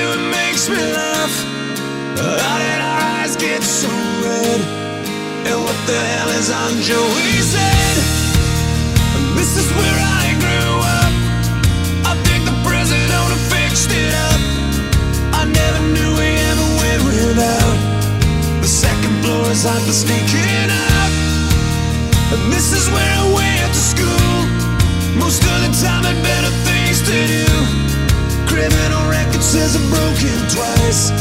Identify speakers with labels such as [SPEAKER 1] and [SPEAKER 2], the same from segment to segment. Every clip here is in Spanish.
[SPEAKER 1] Do, it makes me laugh. How did our eyes get so red? And what the hell is on Joey's head? This is where I grew up. I think the present owner fixed it up. I never knew we ever went without. The second floor is hot for sneaking out. And this is where I went to school. Most of the time had better things to do. Criminal record says I'm broken twice.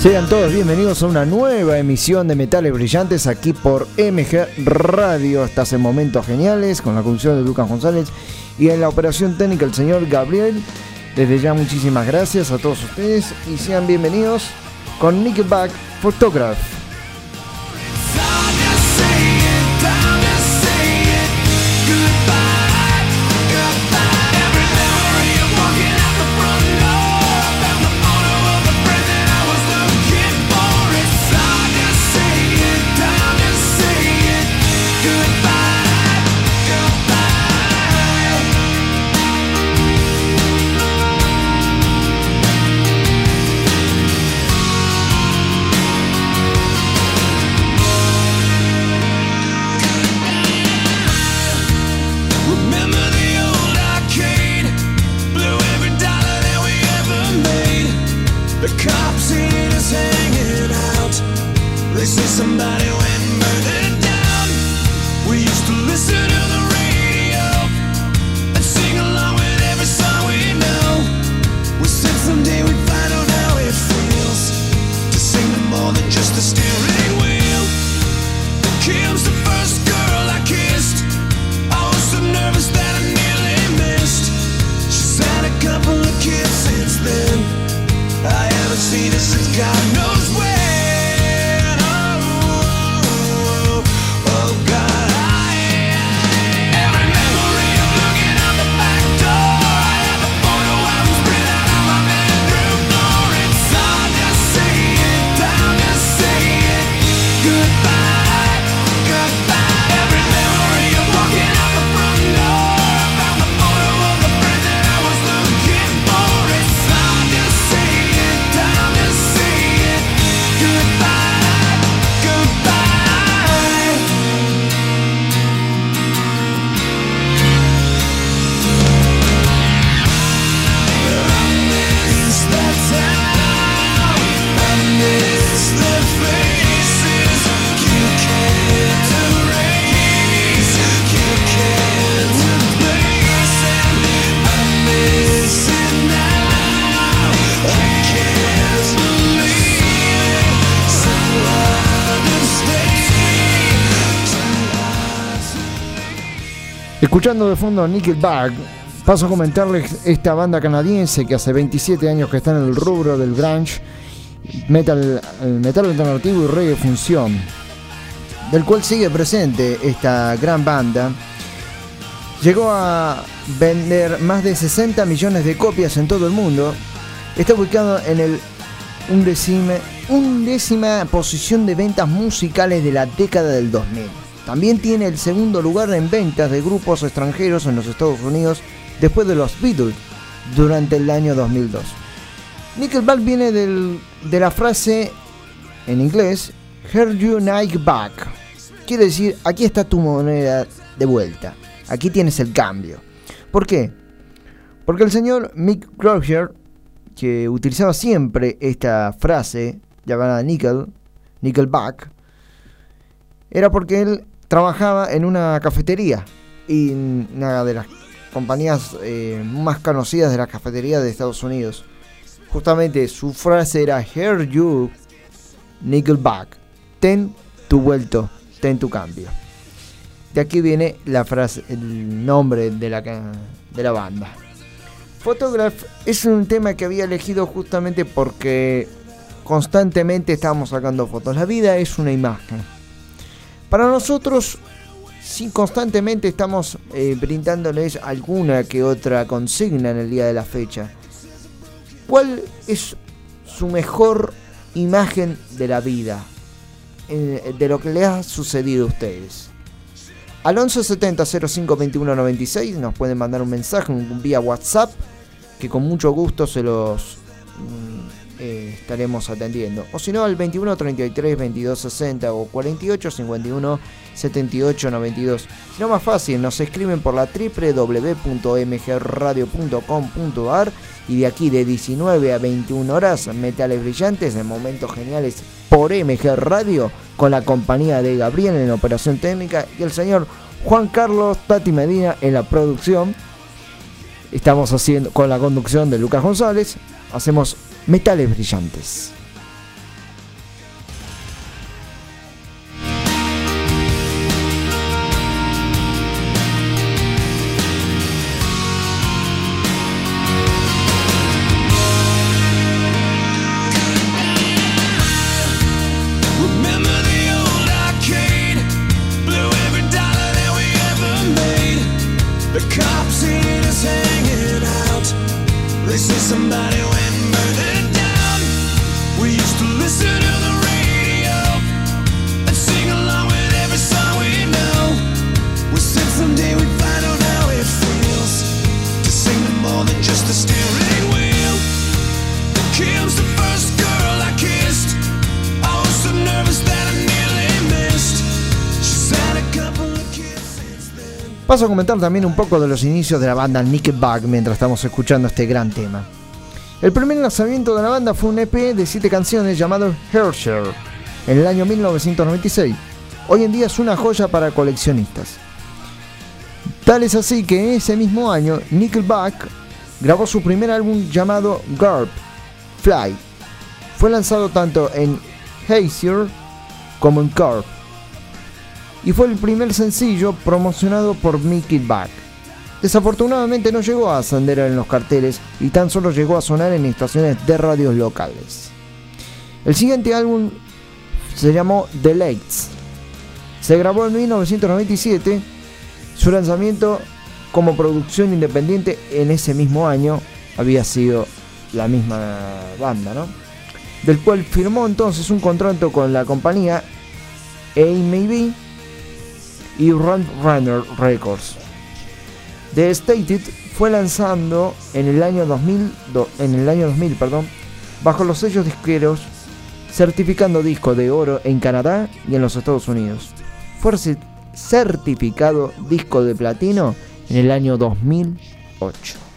[SPEAKER 2] Sean todos bienvenidos a una nueva emisión de Metales Brillantes aquí por MG Radio. Estás en Momentos Geniales con la conducción de Lucas González y en la operación técnica el señor Gabriel. Desde ya muchísimas gracias a todos ustedes y sean bienvenidos con Nickelback Photograph. Escuchando de fondo a Nickelback, paso a comentarles esta banda canadiense que hace 27 años que está en el rubro del grunge, metal, el metal alternativo y reggae función, del cual sigue presente esta gran banda. Llegó a vender más de 60 millones de copias en todo el mundo. Está ubicado en el undécime- undécima posición de ventas musicales de la década del 2000. También tiene el segundo lugar en ventas de grupos extranjeros en los Estados Unidos después de los Beatles durante el año 2002. Nickelback viene del- de la frase en inglés Heard you Nike back. Quiere decir, aquí está tu moneda de vuelta. Aquí tienes el cambio. ¿Por qué? Porque el señor Mick Crozier, que utilizaba siempre esta frase llamada Nickel, Nickelback, era porque él trabajaba en una cafetería y una de las compañías eh, más conocidas de la cafetería de Estados Unidos. Justamente su frase era Hear you, Nickelback. Ten tu vuelto, ten tu cambio. De aquí viene la frase, el nombre de la, de la banda. Photograph es un tema que había elegido justamente porque constantemente estamos sacando fotos. La vida es una imagen. Para nosotros, si constantemente estamos eh, brindándoles alguna que otra consigna en el día de la fecha, ¿cuál es su mejor imagen de la vida? Eh, de lo que les ha sucedido a ustedes. Al 1170 05 21 96 nos pueden mandar un mensaje vía WhatsApp que con mucho gusto se los mm, eh, estaremos atendiendo. O si no, al 21 33 22 60 o 48 51 78 92. Si no, más fácil, nos escriben por la www.mgradio.com.ar y de aquí de 19 a 21 horas, Metales Brillantes en momentos geniales por MG Radio con la compañía de Gabriel en operación técnica y el señor Juan Carlos Tati Medina en la producción. Estamos haciendo con la conducción de Lucas González, hacemos Metales Brillantes. Paso a comentar también un poco de los inicios de la banda Nickelback mientras estamos escuchando este gran tema. El primer lanzamiento de la banda fue un EP de 7 canciones llamado Herschel en el año 1996. Hoy en día es una joya para coleccionistas. Tal es así que ese mismo año Nickelback grabó su primer álbum llamado Garp Fly. Fue lanzado tanto en Hazier como en Garp y fue el primer sencillo promocionado por Mickey Back. Desafortunadamente no llegó a ascender en los carteles y tan solo llegó a sonar en estaciones de radios locales. El siguiente álbum se llamó The Lakes. Se grabó en 1997. Su lanzamiento como producción independiente en ese mismo año había sido la misma banda, ¿no? Del cual firmó entonces un contrato con la compañía AMB y Run Runner Records. The Stated fue lanzando en el año 2000, en el año 2000 perdón, bajo los sellos disqueros, certificando disco de oro en Canadá y en los Estados Unidos. Fue certificado disco de platino en el año 2008.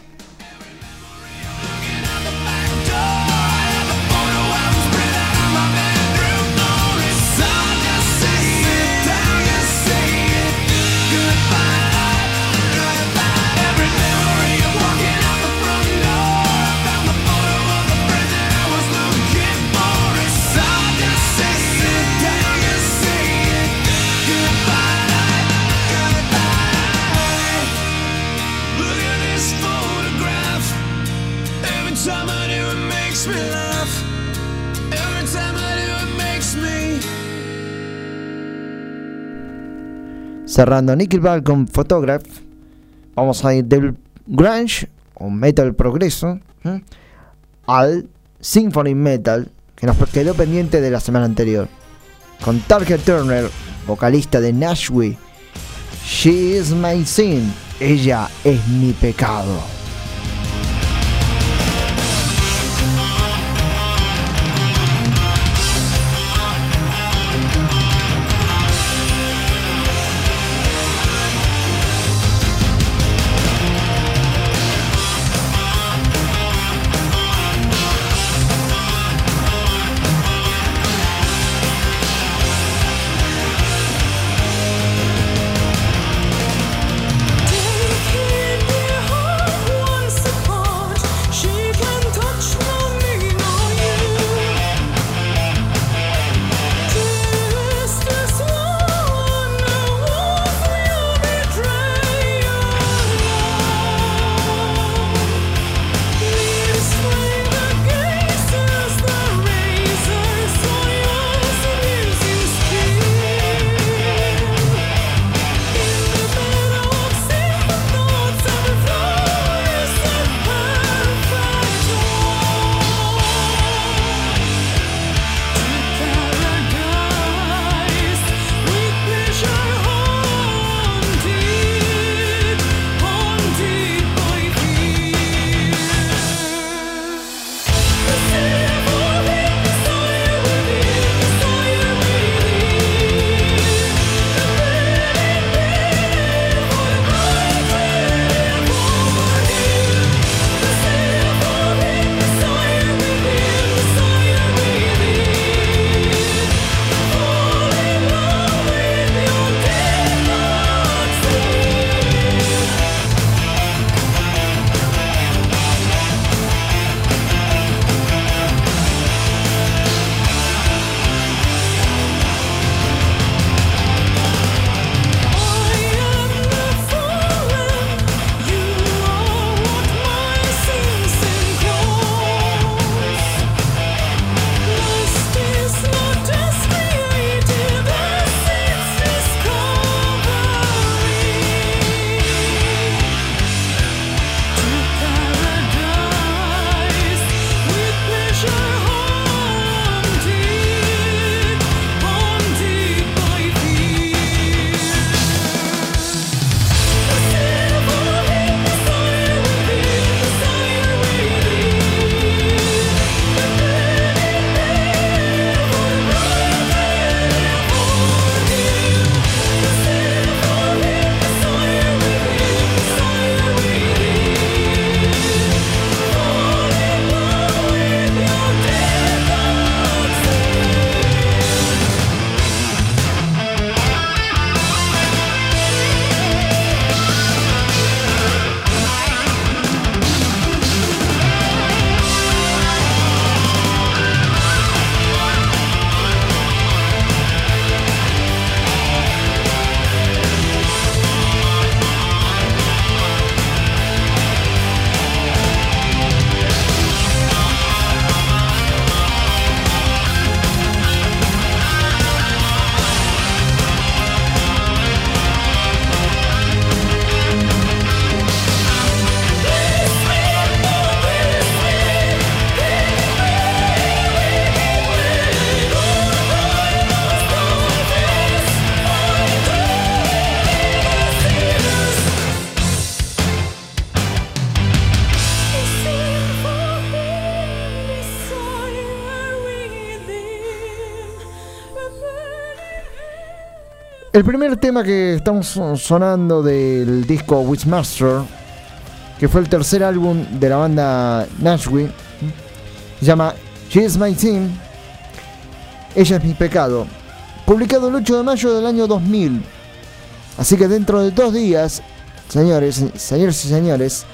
[SPEAKER 2] Cerrando Nickelback con Photograph, vamos a ir del grunge o metal progreso al symphony metal que nos quedó pendiente de la semana anterior. Con Target Turner, vocalista de Nashville, She is my sin, ella es mi pecado. Primer tema que estamos sonando del disco Witchmaster, que fue el tercer álbum de la banda Nashville, se llama She is My Team, Ella es mi pecado, publicado el 8 de mayo del año 2000. Así que dentro de dos días, señores, señores y señores,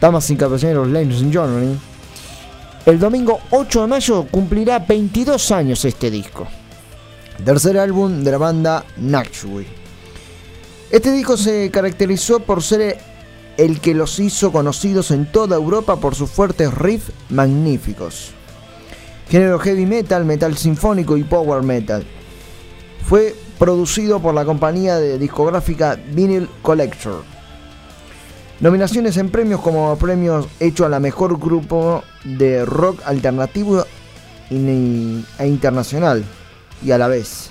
[SPEAKER 2] damas y caballeros, ladies and gentlemen, el domingo 8 de mayo cumplirá 22 años este disco. Tercer álbum de la banda Nashville. Este disco se caracterizó por ser el que los hizo conocidos en toda Europa por sus fuertes riffs magníficos. Género heavy metal, metal sinfónico y power metal. Fue producido por la compañía de discográfica Vinyl Collector. Nominaciones en premios como premios hecho a la mejor grupo de rock alternativo e internacional y a la vez.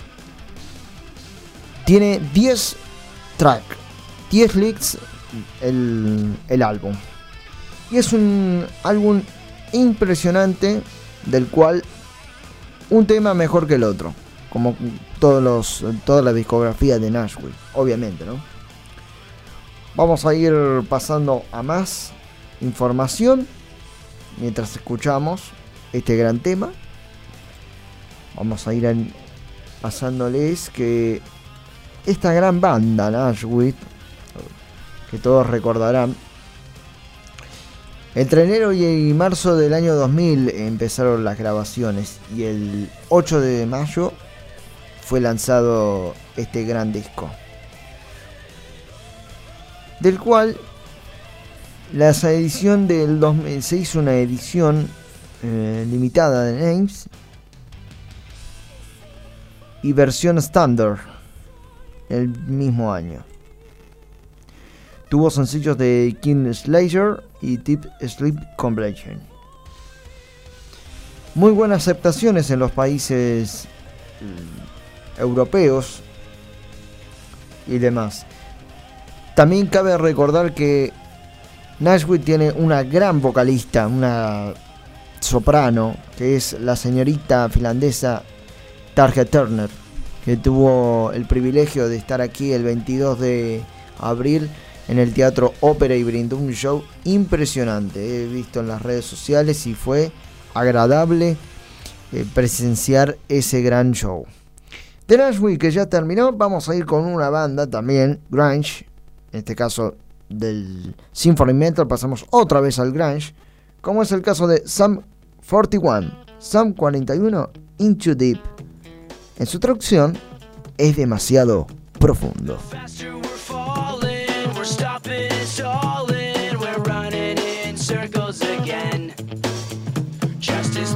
[SPEAKER 2] Tiene 10 tracks, 10 leaks el, el álbum. Y es un álbum impresionante del cual un tema mejor que el otro. Como todos los, toda la discografía de Nashville, obviamente, ¿no? Vamos a ir pasando a más información mientras escuchamos este gran tema vamos a ir pasándoles que esta gran banda, Nashville, que todos recordarán, entre enero y marzo del año 2000 empezaron las grabaciones y el 8 de mayo fue lanzado este gran disco. Del cual la edición del 2000 se hizo una edición eh, limitada de Names y versión estándar el mismo año. Tuvo sencillos de King Slayer y Deep Sleep Completion. Muy buenas aceptaciones en los países mm, europeos y demás. También cabe recordar que Nashville tiene una gran vocalista, una soprano, que es la señorita finlandesa Tarja Turner, que tuvo el privilegio de estar aquí el 22 de abril en el Teatro Ópera y brindó un show impresionante. He visto en las redes sociales y fue agradable eh, presenciar ese gran show. De Nashville que ya terminó, vamos a ir con una banda también, grunge, en este caso del Symphony Metal, pasamos otra vez al grunge, como es el caso de Sam 41, Sam 41 Into Deep. En su traducción, es demasiado profundo.
[SPEAKER 1] Just as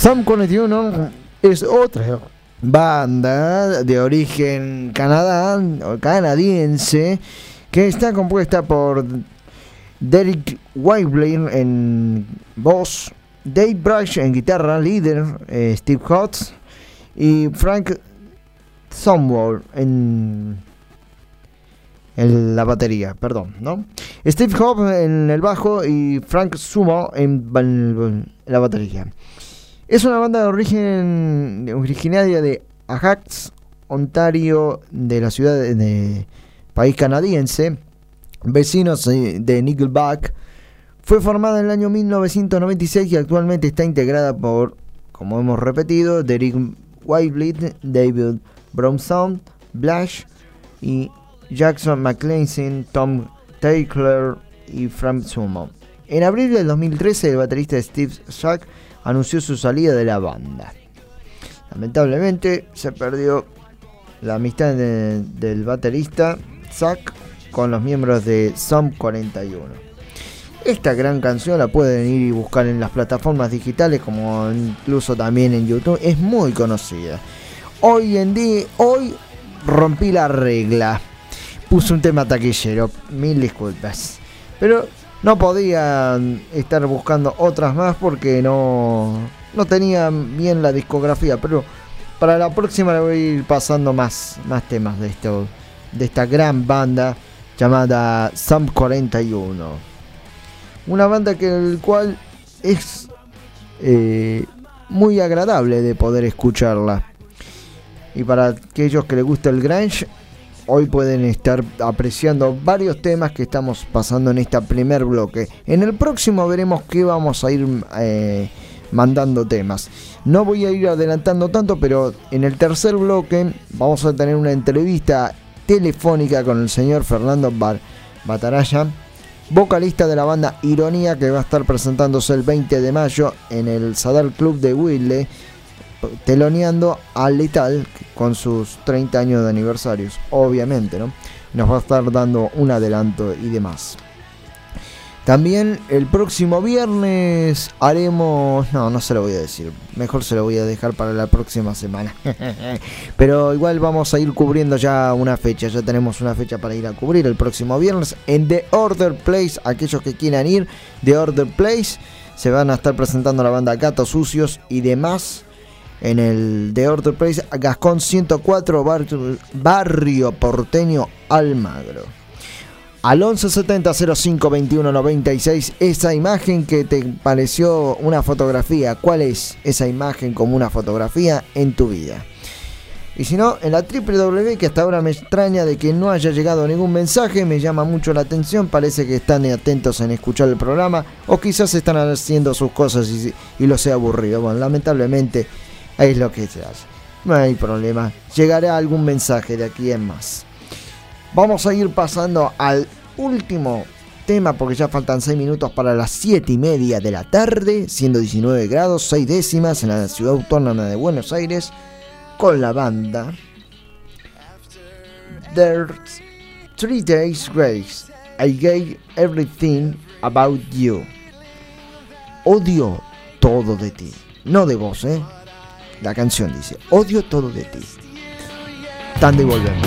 [SPEAKER 2] Sam 41 es otra banda de origen canadá, canadiense que está compuesta por Derek Whiteblair en voz, Dave Brush en guitarra, líder eh, Steve Hotz y Frank Somewhere en, en la batería, perdón, ¿no? Steve Hobbs en el bajo y Frank Sumo en la batería. Es una banda de origen originaria de Ajax, Ontario, de la ciudad de, país canadiense, vecinos de Nickelback. Fue formada en el año 1996 y actualmente está integrada por, como hemos repetido, Derek Whitebleed, David Bromson, Blash y Jackson McLean, Tom Taylor y Frank Sumo. En abril del 2013, el baterista Steve Sack anunció su salida de la banda. Lamentablemente se perdió la amistad de, del baterista Zack con los miembros de Som 41. Esta gran canción la pueden ir y buscar en las plataformas digitales como incluso también en YouTube. Es muy conocida. Hoy en día, hoy rompí la regla. Puse un tema taquillero. Mil disculpas. Pero no podía estar buscando otras más porque no, no tenía bien la discografía. Pero para la próxima le voy a ir pasando más, más temas de, esto, de esta gran banda llamada Sam 41. Una banda que el cual es eh, muy agradable de poder escucharla. Y para aquellos que les gusta el grunge, hoy pueden estar apreciando varios temas que estamos pasando en este primer bloque. En el próximo veremos qué vamos a ir eh, mandando temas. No voy a ir adelantando tanto, pero en el tercer bloque vamos a tener una entrevista telefónica con el señor Fernando Bar Bataraya, vocalista de la banda Ironía, que va a estar presentándose el 20 de mayo en el Sadar Club de Wilde teloneando a Letal con sus 30 años de aniversarios, obviamente, ¿no? Nos va a estar dando un adelanto y demás. También el próximo viernes haremos... No, no se lo voy a decir. Mejor se lo voy a dejar para la próxima semana. Pero igual vamos a ir cubriendo ya una fecha. Ya tenemos una fecha para ir a cubrir el próximo viernes. En The Order Place, aquellos que quieran ir, The Order Place, se van a estar presentando la banda Gatos Sucios y demás en el The Order Place, Gascón 104, barrio, porteño Almagro. Al 1170 05 21 96, esa imagen que te pareció una fotografía, ¿cuál es esa imagen como una fotografía en tu vida? Y si no, en la www, que hasta ahora me extraña de que no haya llegado ningún mensaje, me llama mucho la atención, parece que están atentos en escuchar el programa, o quizás están haciendo sus cosas y, y los he aburrido. Bueno, lamentablemente es lo que se hace. No hay problema. Llegará algún mensaje de aquí en más. Vamos a ir pasando al último tema porque ya faltan 6 minutos para las 7 y media de la tarde, siendo 19 grados, 6 décimas en la ciudad autónoma de Buenos Aires, con la banda There's Three Days Grace. I gave everything about you. Odio todo de ti. No de vos, ¿eh? La canción dice, odio todo de ti. Tanto y volvemos.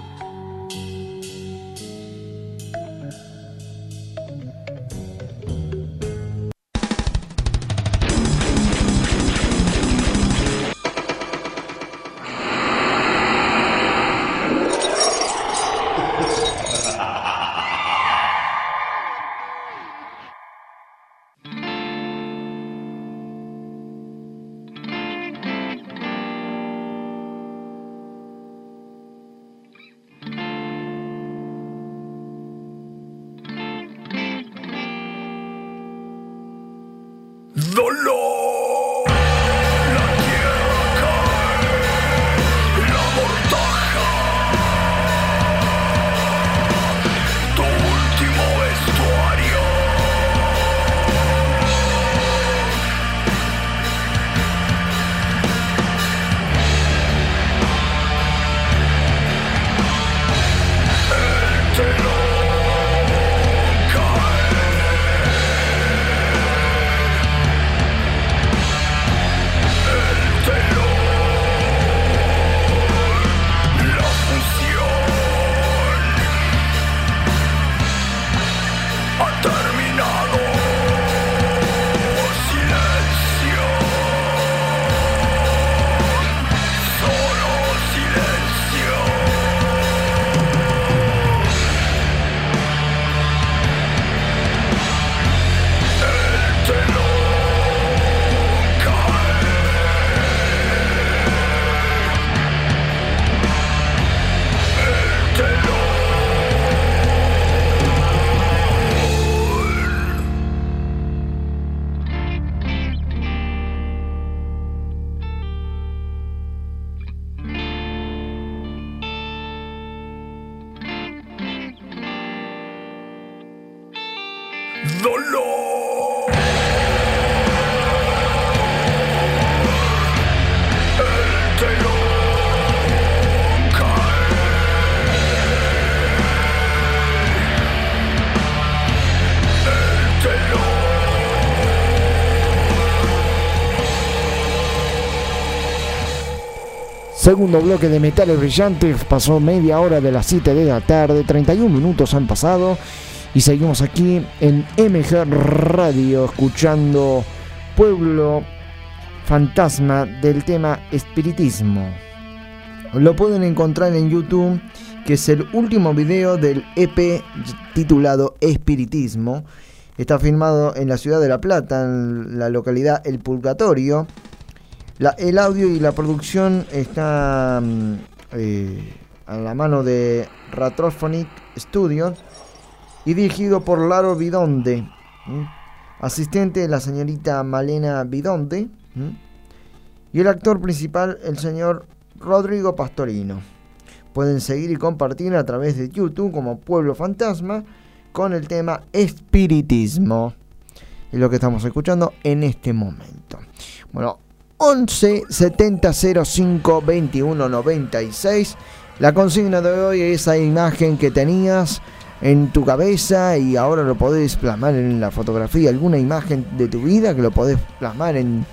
[SPEAKER 2] Segundo bloque de Metales Brillantes, pasó media hora de las 7 de la tarde, 31 minutos han pasado y seguimos aquí en MG Radio escuchando Pueblo Fantasma del tema Espiritismo. Lo pueden encontrar en YouTube, que es el último video del EP titulado Espiritismo. Está filmado en la ciudad de La Plata, en la localidad El Purgatorio. El audio y la producción está mm, eh, a la mano de Ratrophonic Studio y dirigido por Laro Bidonde, asistente de la señorita Malena Bidonde y el actor principal el señor Rodrigo Pastorino. Pueden seguir y compartir a través de YouTube como Pueblo Fantasma con el tema Espiritismo. Es lo que estamos escuchando en este momento. Bueno, 11 70 05 21 96 La consigna de hoy es esa imagen que tenías en tu cabeza y ahora lo podés plasmar en la fotografía, alguna imagen de tu vida que lo podés plasmar en,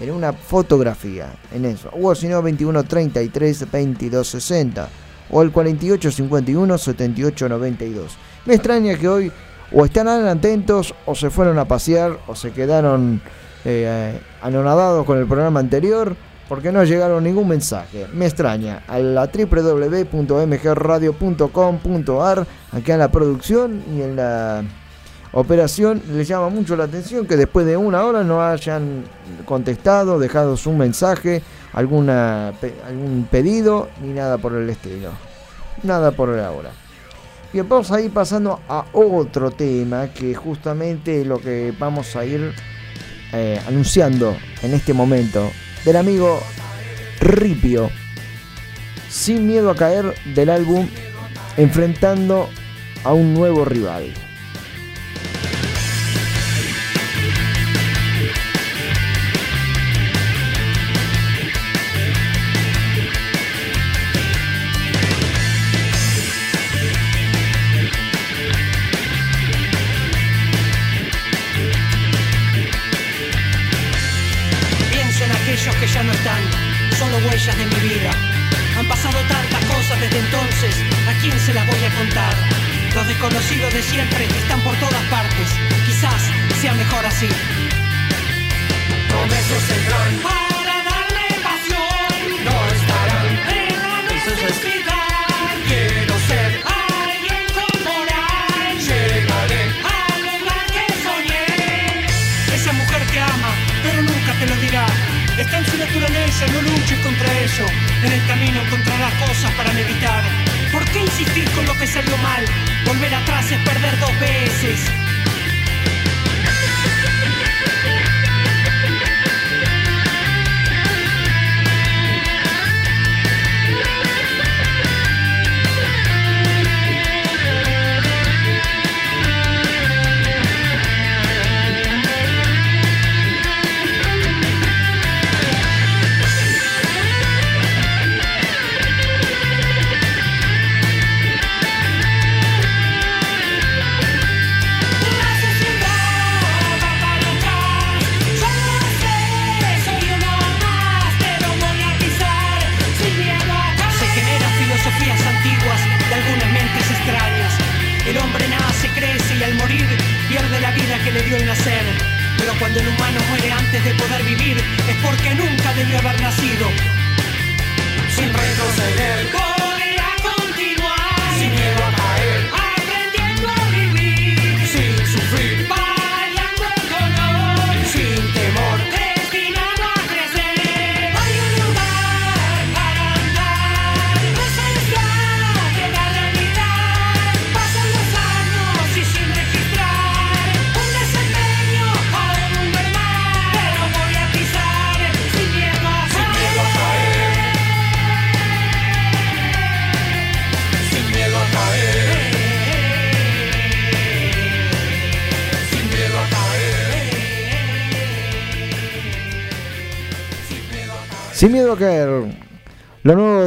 [SPEAKER 2] en una fotografía, en eso. O si no, 21 33 22 60 o el 48 51 78 92. Me extraña que hoy o están atentos o se fueron a pasear o se quedaron eh, anonadados con el programa anterior porque no llegaron ningún mensaje. Me extraña. A la www.mgradio.com.ar, acá en la producción y en la operación, les llama mucho la atención que después de una hora no hayan contestado, dejado su mensaje, alguna, algún pedido, ni nada por el estilo. Nada por ahora. Bien, vamos a ir pasando a otro tema que justamente lo que vamos a ir eh, anunciando en este momento del amigo Ripio. Sin miedo a caer del álbum enfrentando a un nuevo rival.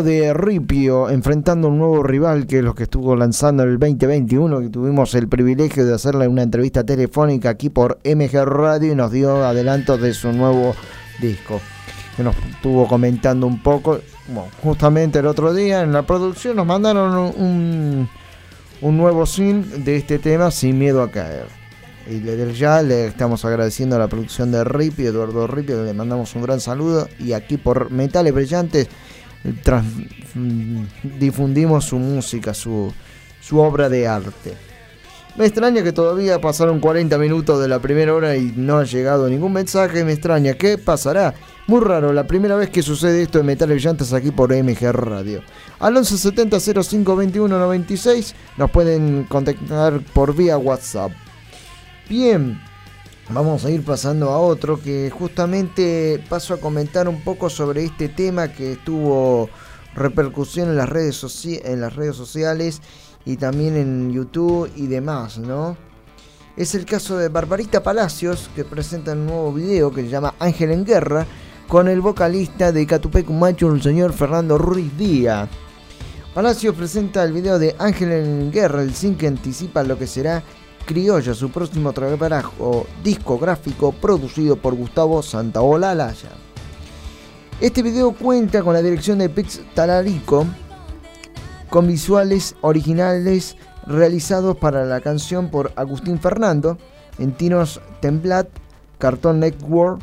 [SPEAKER 3] De
[SPEAKER 2] Ripio enfrentando a un nuevo rival que es lo que estuvo lanzando en el 2021, que tuvimos el privilegio de hacerle una entrevista telefónica aquí por MG Radio y nos dio adelantos de su nuevo disco. Que nos estuvo comentando un poco. Bueno, justamente el otro día en la producción nos mandaron un, un nuevo sin de este tema, Sin miedo a caer. Y desde ya le estamos agradeciendo a la producción de Ripio, Eduardo Ripio, le mandamos un gran saludo. Y aquí por Metales Brillantes trans- difundimos su música, su, su obra de arte. Me extraña que todavía pasaron 40 minutos de la primera hora y no ha llegado ningún mensaje. Me extraña, ¿qué pasará? Muy raro, la primera vez que sucede esto de Metales Brillantes aquí por MG Radio. Al 1170 05 21 96 nos pueden contactar por vía WhatsApp. Bien, vamos a ir pasando a otro que justamente paso a comentar un poco sobre este tema que tuvo repercusión en las redes, sociales y también en YouTube y demás, ¿no? Es el caso de Barbarita Palacios que presenta un nuevo video que se llama Ángel en Guerra con el vocalista de Catupec Macho, el señor Fernando Ruiz Díaz. Palacio presenta el video de Ángel en Guerra, el zinc que anticipa lo que será Criolla, su próximo trabajo discográfico producido por Gustavo Santaola Alaya. Este video cuenta con la dirección de Pix Talarico, con visuales originales realizados para la canción por Agustín Fernando, Entinos Temblat, Cartón Network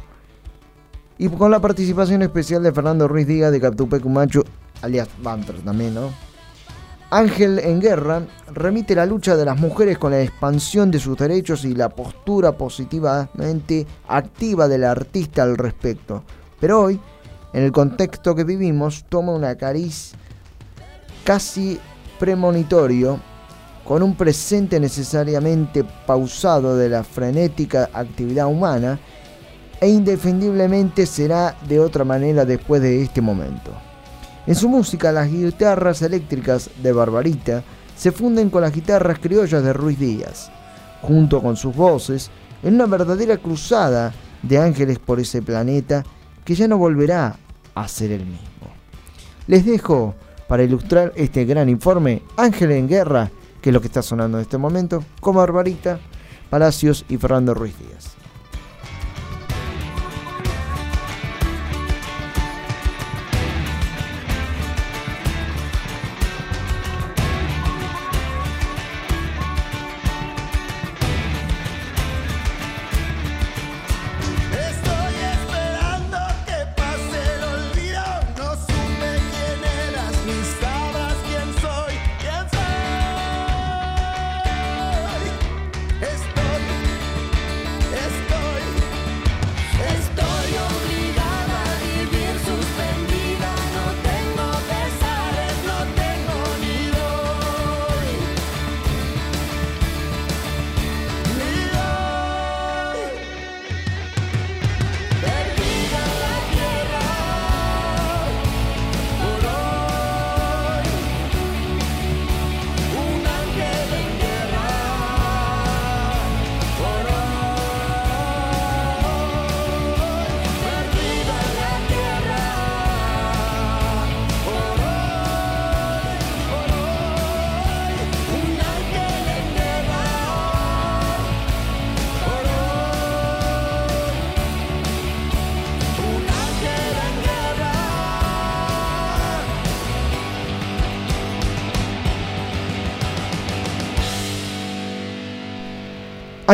[SPEAKER 2] y con la participación especial de Fernando Ruiz Díaz de Captupé Cumacho, alias Banter también, ¿no? Ángel en Guerra remite la lucha de las mujeres con la expansión de sus derechos y la postura positivamente activa del artista al respecto. Pero hoy, en el contexto que vivimos, toma una cariz casi premonitorio con un presente necesariamente pausado de la frenética actividad humana e indefendiblemente será de otra manera después de este momento. En su música las guitarras eléctricas de Barbarita se funden con las guitarras criollas de Ruiz Díaz, junto con sus voces, en una verdadera cruzada de ángeles por ese planeta que ya no volverá a ser el mismo. Les dejo para ilustrar este gran informe Ángel en Guerra, que es lo que está sonando en este momento, con Barbarita, Palacios y Fernando Ruiz Díaz.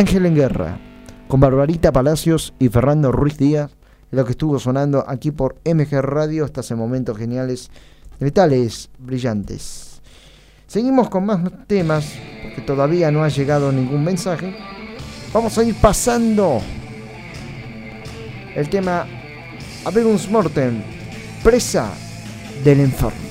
[SPEAKER 1] Ángel en Guerra,
[SPEAKER 2] con Barbarita Palacios y Fernando Ruiz Díaz, lo que estuvo sonando aquí por MG Radio hasta ese momentos geniales, metales brillantes. Seguimos con más temas, porque todavía no ha llegado ningún mensaje. Vamos a ir pasando el tema Abegus Mortem, presa del enfermo.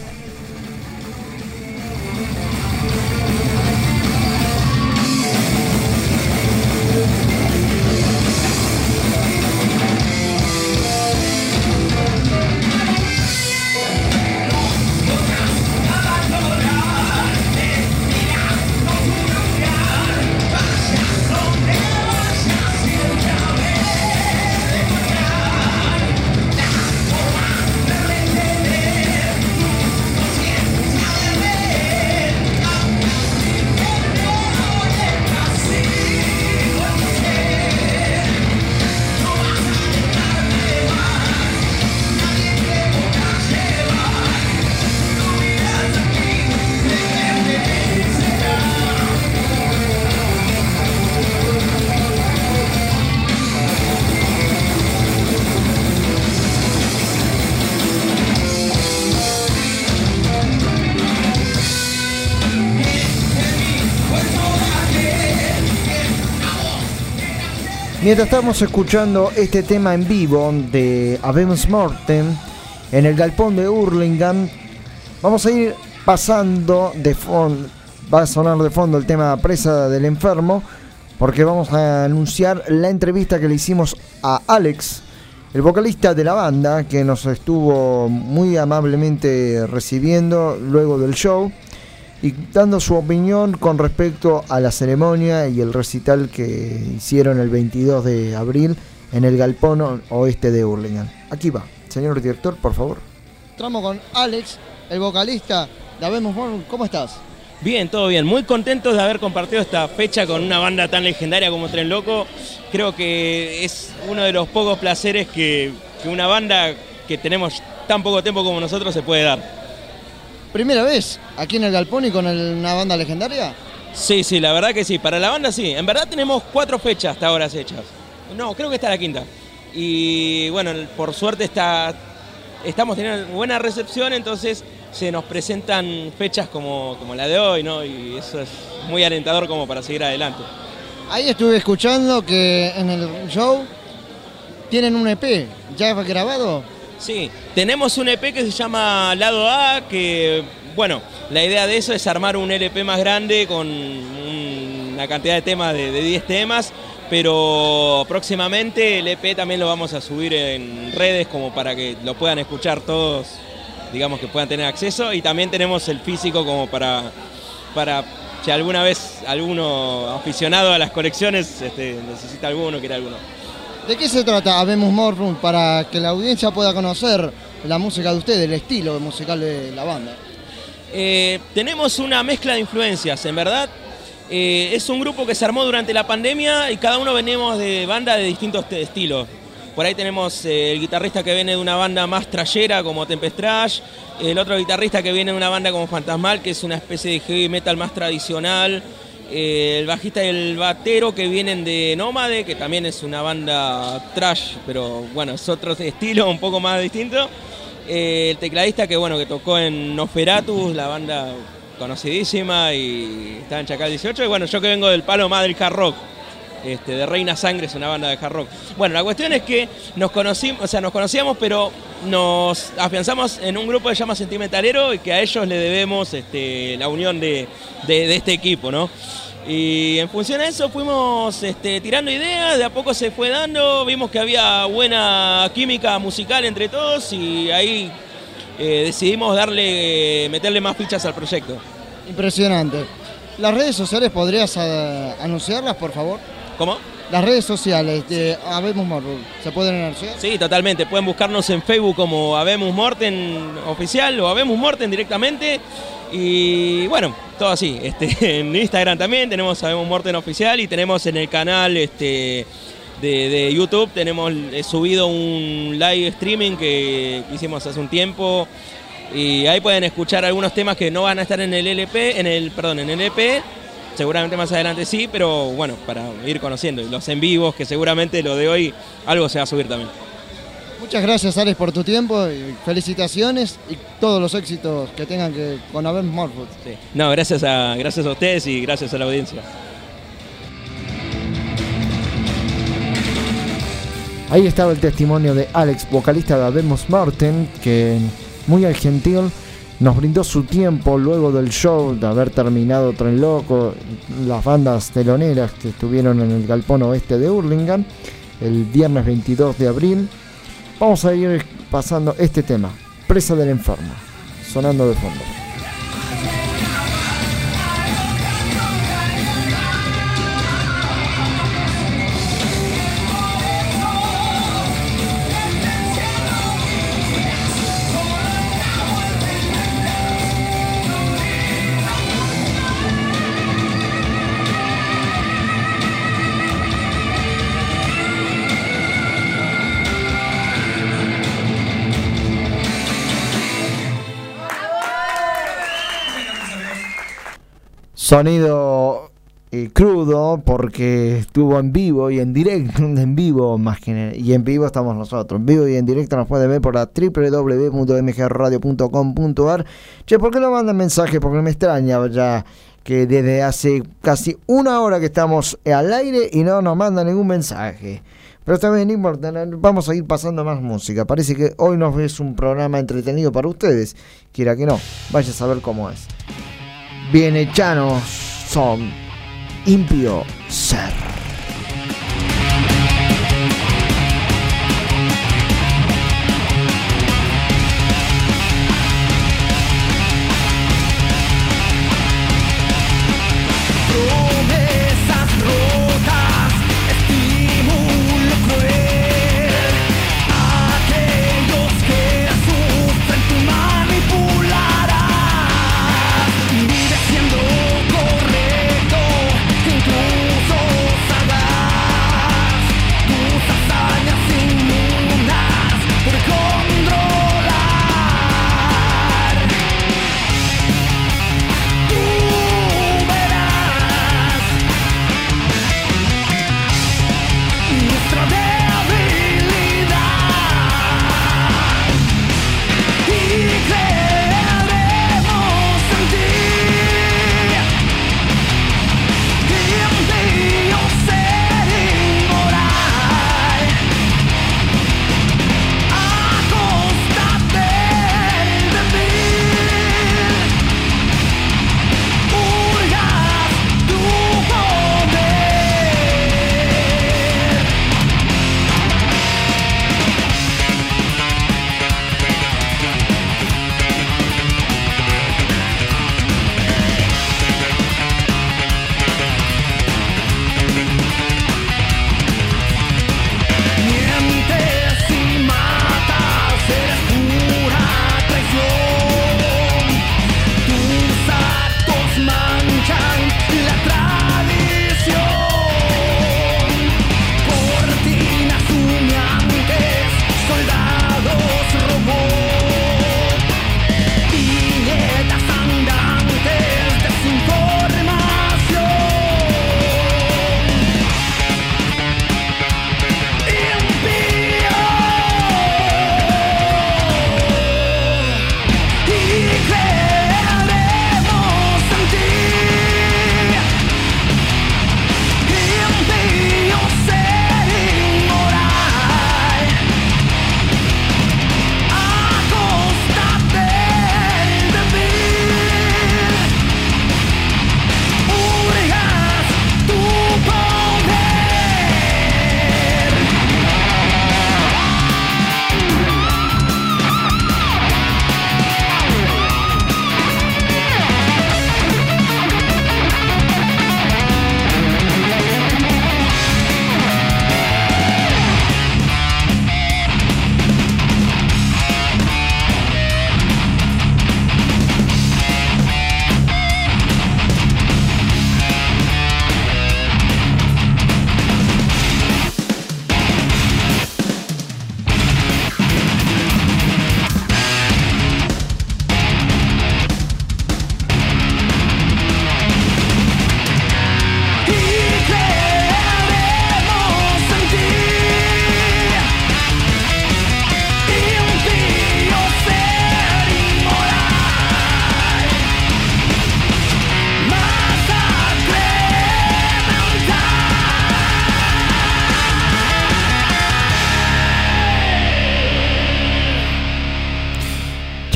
[SPEAKER 2] Mientras estamos escuchando este tema en vivo de Avemus Mortem en el galpón de Hurlingham, vamos a ir pasando de fondo, va a sonar de fondo el tema Presa del Enfermo, porque vamos a anunciar la entrevista que le hicimos a Alex, el vocalista de la banda, que nos estuvo muy amablemente recibiendo luego del show y dando su opinión con respecto a la ceremonia y el recital que hicieron el 22 de abril en el galpón oeste de Hurlingham. Aquí va, señor director, por favor.
[SPEAKER 4] Entramos con Alex, el vocalista de Habemos ¿cómo estás?
[SPEAKER 5] Bien, todo bien. Muy contentos de haber compartido esta fecha con una banda tan legendaria como Tren Loco. Creo que es uno de los pocos placeres que, que una banda que tenemos tan poco tiempo como nosotros se puede dar.
[SPEAKER 4] ¿Primera vez aquí en el Galpón y con el- una banda legendaria?
[SPEAKER 5] Sí, sí, la verdad que sí. Para la banda sí. En verdad tenemos cuatro fechas hasta ahora hechas. No, creo que esta es la quinta. Y bueno, por suerte está, estamos teniendo buena recepción, entonces se nos presentan fechas como, como la de hoy, ¿no? Y eso es muy alentador como para seguir adelante.
[SPEAKER 4] Ahí estuve escuchando que en el show tienen un EP, ¿ya grabado?
[SPEAKER 5] Sí, tenemos un EP que se llama Lado A, que, bueno, la idea de eso es armar un LP más grande con un- una cantidad de temas de, de 10 temas, pero próximamente el EP también lo vamos a subir en redes como para que lo puedan escuchar todos, digamos que puedan tener acceso, y también tenemos el físico como para, para si alguna vez alguno aficionado a las colecciones este, necesita alguno, quiere alguno.
[SPEAKER 4] ¿De qué se trata Habemos More Room para que la audiencia pueda conocer la música de ustedes, el estilo musical de la banda?
[SPEAKER 5] Eh, tenemos una mezcla de influencias, en verdad. eh, es un grupo que se armó durante la pandemia y cada uno venimos de banda de distintos estilos. Por ahí tenemos eh, el guitarrista que viene de una banda más trayera como Tempest Trash, el otro guitarrista que viene de una banda como Fantasmal, que es una especie de heavy metal más tradicional, el bajista y el batero que vienen de Nómade, que también es una banda trash, pero bueno, es otro estilo un poco más distinto. Eh, el tecladista que bueno que tocó en Nosferatus, la banda conocidísima y está en Chacal 18. Y bueno, yo que vengo del palo del hard rock. Este, de Reina Sangre es una banda de hard rock. Bueno, la cuestión es que nos conocimos, o sea, nos conocíamos, pero nos afianzamos en un grupo que se llama Sentimentalero y que a ellos le debemos este, la unión de, de- este equipo, ¿no? Y en función a eso fuimos este, tirando ideas, de a poco se fue dando, vimos que había buena química musical entre todos y ahí eh, decidimos darle, meterle más fichas al proyecto.
[SPEAKER 4] Impresionante. ¿Las redes sociales podrías eh, anunciarlas, por favor?
[SPEAKER 5] ¿Cómo?
[SPEAKER 4] Las redes sociales de Habemos More Room, ¿se pueden anunciar?
[SPEAKER 5] Sí, totalmente. Pueden buscarnos en Facebook como Habemos Morten Oficial o Habemos Morten directamente. Y bueno, todo así. Este, en Instagram también tenemos Habemos Morten Oficial y tenemos en el canal este, de, de YouTube, tenemos eh, subido un live streaming que hicimos hace un tiempo. Y ahí pueden escuchar algunos temas que no van a estar en el LP, en el, perdón, en el EP. Seguramente más adelante sí, pero bueno, para ir conociendo. Y los en vivos, que seguramente lo de hoy algo se va a subir también.
[SPEAKER 4] Muchas gracias, Alex, por tu tiempo y felicitaciones y todos los éxitos que tengan que con Habemos More Room.
[SPEAKER 5] No, gracias a, gracias a ustedes y gracias a la audiencia.
[SPEAKER 2] Ahí estaba el testimonio de Alex, vocalista de Habemos Martin, que muy al gentil nos brindó su tiempo luego del show de haber terminado Tren Loco, las bandas teloneras que estuvieron en el Galpón Oeste de Hurlingham el viernes 22 de abril. Vamos a ir pasando este tema, Presa del Enfermo, sonando de fondo. Sonido eh, crudo porque estuvo en vivo y en directo, en vivo más que y en vivo estamos nosotros. En vivo y en directo nos pueden ver por la www.mgradio.com.ar. Che, ¿por qué no mandan mensaje? Porque me extraña ya que desde hace casi una hora que estamos al aire y no nos mandan ningún mensaje. Pero también no importa, vamos a ir pasando más música. Parece que hoy nos es un programa entretenido para ustedes. Quiera que no, vaya a saber cómo es. Bienechanos son impío ser.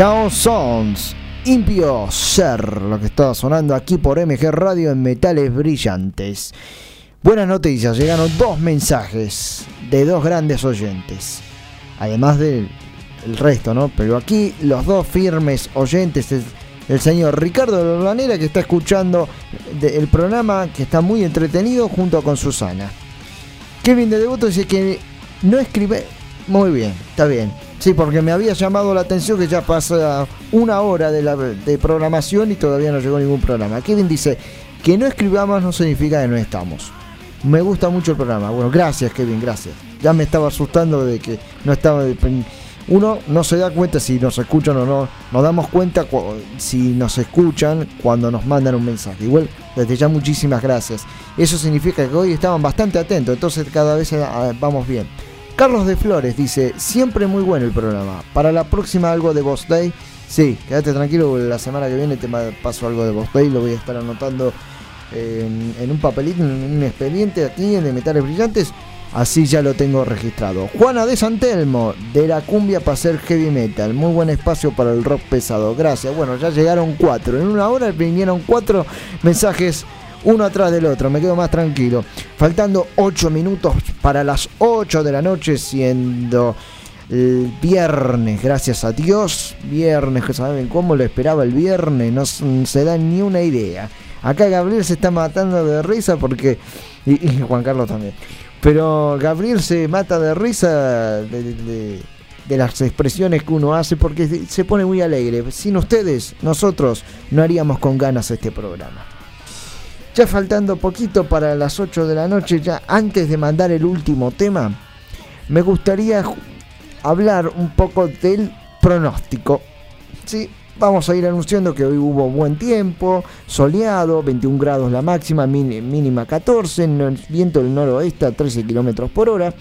[SPEAKER 2] Chao Sons, Impio Ser, lo que está sonando aquí por MG Radio en Metales Brillantes. Buenas noticias, llegaron dos mensajes de dos grandes oyentes, además del el resto, ¿no? Pero aquí los dos firmes oyentes, el, el señor Ricardo de Urbanera que está escuchando el programa que está muy entretenido junto con Susana. Kevin de Devoto dice que no escribe. Muy bien, está bien. Sí, porque me había llamado la atención que ya pasa una hora de, la, de programación y todavía no llegó ningún programa. Kevin dice que no escribamos no significa que no estamos. Me gusta mucho el programa. Bueno, gracias Kevin, gracias. Ya me estaba asustando de que no estaba... Uno no se da cuenta si nos escuchan o no. Nos damos cuenta cu- si nos escuchan cuando nos mandan un mensaje. Igual, desde ya muchísimas gracias. Eso significa que hoy estaban bastante atentos, entonces cada vez ah, vamos bien. Carlos de Flores dice, siempre muy bueno el programa. Para la próxima algo de Boss Day. Sí, quédate tranquilo, la semana que viene te paso algo de Boss Day, lo voy a estar anotando en, en un papelito, en un expediente aquí en de Metales Brillantes. Así ya lo tengo registrado. Juana de Santelmo, de la cumbia para hacer heavy metal. Muy buen espacio para el rock pesado. Gracias. Bueno, ya llegaron cuatro. En una hora vinieron cuatro mensajes uno atrás del otro. Me quedo más tranquilo. Faltando ocho minutos para las 8 de la noche, siendo el viernes. Gracias a Dios. Viernes, que saben cómo lo esperaba el viernes. No se dan ni una idea. Acá Gabriel se está matando de risa porque. Y, Juan Carlos también. Pero Gabriel se mata de risa de, de- las expresiones que uno hace porque se pone muy alegre. Sin ustedes, nosotros no haríamos con ganas este programa. Ya faltando poquito para las 8 de la noche, ya antes de mandar el último tema, me gustaría hablar un poco del pronóstico. Sí, vamos a ir anunciando que hoy hubo buen tiempo, soleado, 21 grados la máxima, mínima 14, no- viento del noroeste a 13 kilómetros por hora.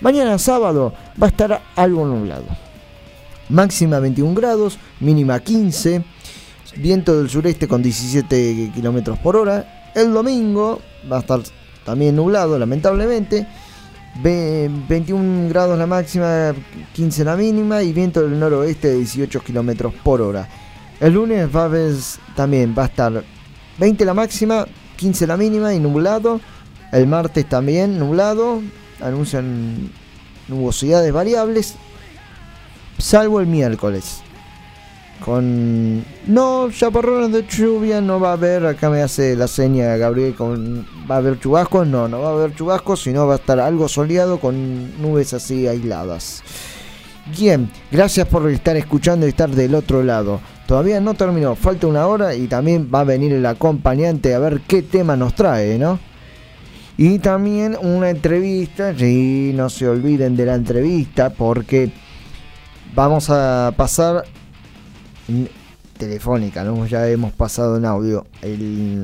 [SPEAKER 2] Mañana sábado va a estar algo nublado. Máxima 21 grados, mínima 15, viento del sureste con 17 kilómetros por hora. El domingo va a estar también nublado, lamentablemente. Ve- 21 grados la máxima, 15 la mínima y viento del noroeste de 18 kilómetros por hora. El lunes va a haber, también va a estar 20 la máxima, 15 la mínima y nublado. El martes también nublado, anuncian nubosidades variables, salvo el miércoles. Con no chaparrones de lluvia no va a haber, acá me hace la seña Gabriel con va a haber chubascos, no, no va a haber chubascos, sino va a estar algo soleado con nubes así aisladas. Bien, gracias por estar escuchando y estar del otro lado. Todavía no terminó, falta una hora y también va a venir el acompañante a ver qué tema nos trae, ¿no? Y también una entrevista, sí, no se olviden de la entrevista porque vamos a pasar telefónica, ¿no? ya hemos pasado en audio.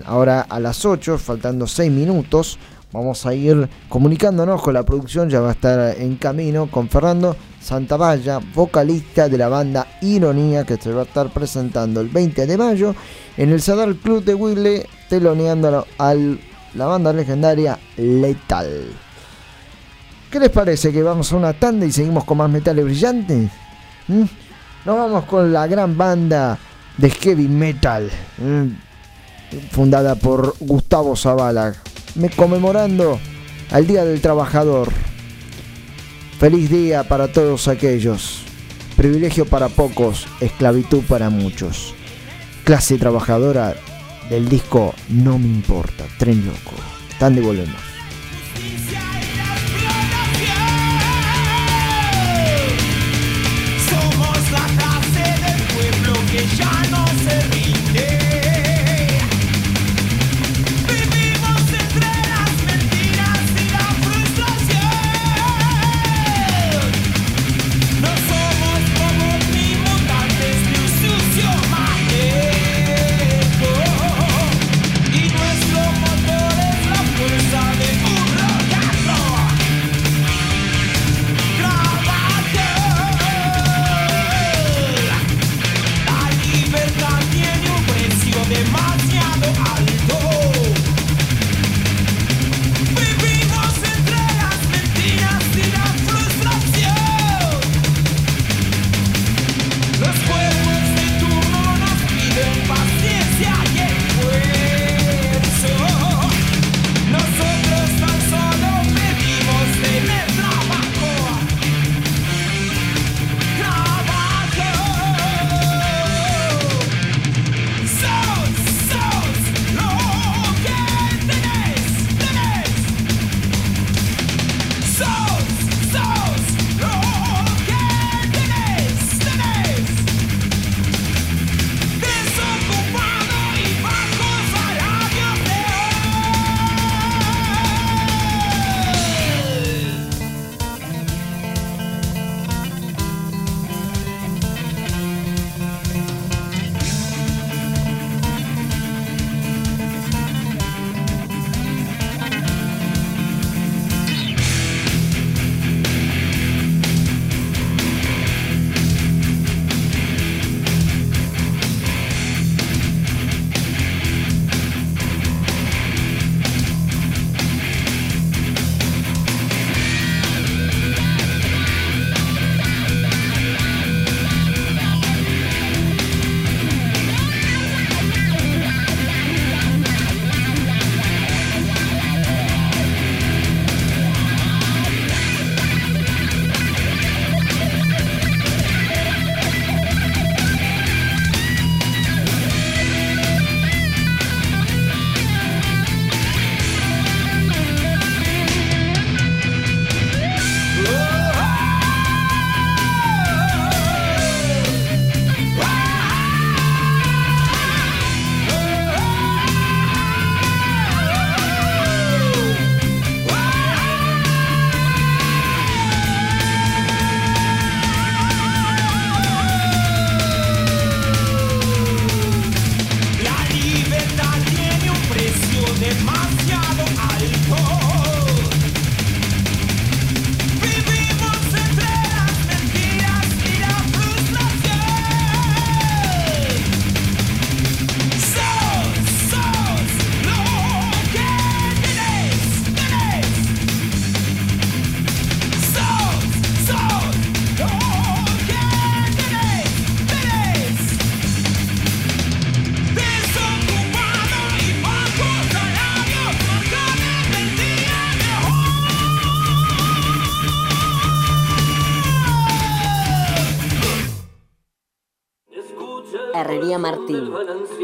[SPEAKER 2] Ahora a las 8, faltando 6 minutos, vamos a ir comunicándonos con la producción, ya va a estar en camino con Fernando Santavalla, vocalista de la banda Ironía, que se va a estar presentando el 20 de mayo en el Sadar Club de Wille, teloneando a la banda legendaria Letal. ¿Qué les parece que vamos a una tanda y seguimos con más metales brillantes? ¿Mm? Nos vamos con la gran banda de heavy metal, fundada por Gustavo Zavala, me- conmemorando al Día del Trabajador. Feliz día para todos aquellos. Privilegio para pocos, esclavitud para muchos. Clase trabajadora del disco No me importa, Tren Loco. Tan de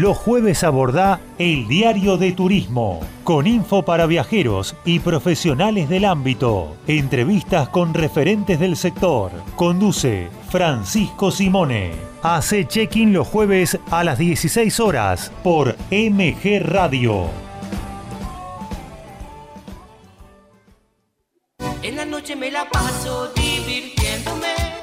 [SPEAKER 6] Los jueves abordá El Diario de Turismo, con info para viajeros y profesionales del ámbito. Entrevistas con referentes del sector. Conduce Francisco Simone. Hace check-in los jueves a las 16 horas por MG Radio.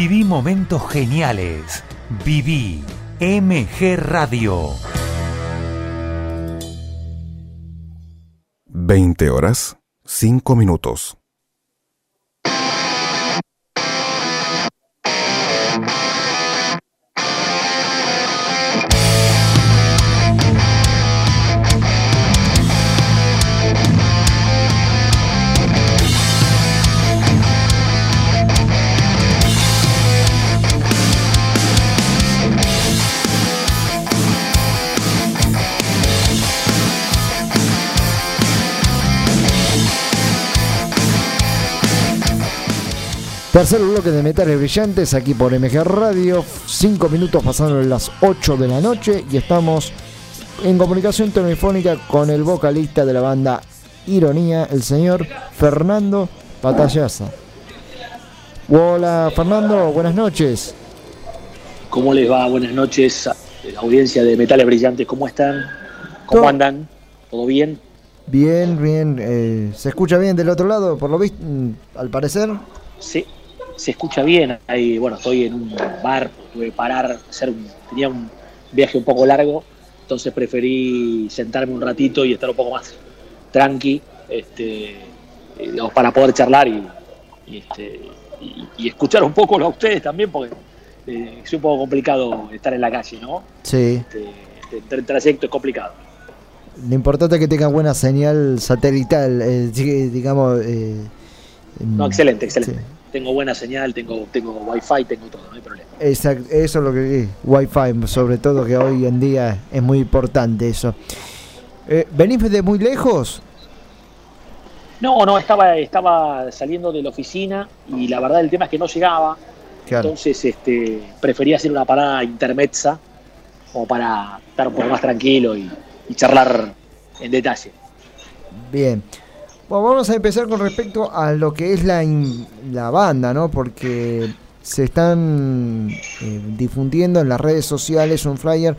[SPEAKER 6] Viví momentos geniales. Viví MG Radio.
[SPEAKER 7] 20 horas, 5 minutos.
[SPEAKER 2] Tercer bloque de Metales Brillantes aquí por MG Radio. Cinco minutos pasando las 8 de la noche y estamos en comunicación telefónica con el vocalista de la banda Ironía, el señor Fernando Patallaza. Hola Fernando, buenas noches.
[SPEAKER 8] ¿Cómo les va? Buenas noches, a la audiencia de Metales Brillantes. ¿Cómo están? ¿Cómo andan? ¿Todo bien?
[SPEAKER 2] Bien, bien. eh, ¿Se escucha bien del otro lado, por lo visto, mm, al parecer?
[SPEAKER 8] Sí, se escucha bien. Ahí, bueno, estoy en un bar, tuve que parar, hacer un- tenía un viaje un poco largo, entonces preferí sentarme un ratito y estar un poco más tranqui, este, eh, digamos, para poder charlar y, y, este, y- y escuchar un poco a ustedes también, porque eh, es un poco complicado estar en la calle, ¿no?
[SPEAKER 2] Sí.
[SPEAKER 8] Este, este, el trayecto es complicado.
[SPEAKER 2] Lo importante es que tenga buena señal satelital, eh, digamos. eh,
[SPEAKER 8] No, excelente, excelente. Tengo buena señal, tengo, tengo wifi, tengo todo, no hay problema.
[SPEAKER 2] Exacto, eso es lo que Wi-Fi, sobre todo que hoy en día es muy importante eso. Eh, ¿Venís de muy lejos?
[SPEAKER 8] No, no, estaba, estaba saliendo de la oficina y la verdad el tema es que no llegaba.
[SPEAKER 2] Claro.
[SPEAKER 8] Entonces este, prefería hacer una parada intermezza como para estar un poco más tranquilo y, y charlar en detalle.
[SPEAKER 2] Bien. Bueno, vamos a empezar con respecto a lo que es la, in- la banda, ¿no? Porque se están eh, difundiendo en las redes sociales un flyer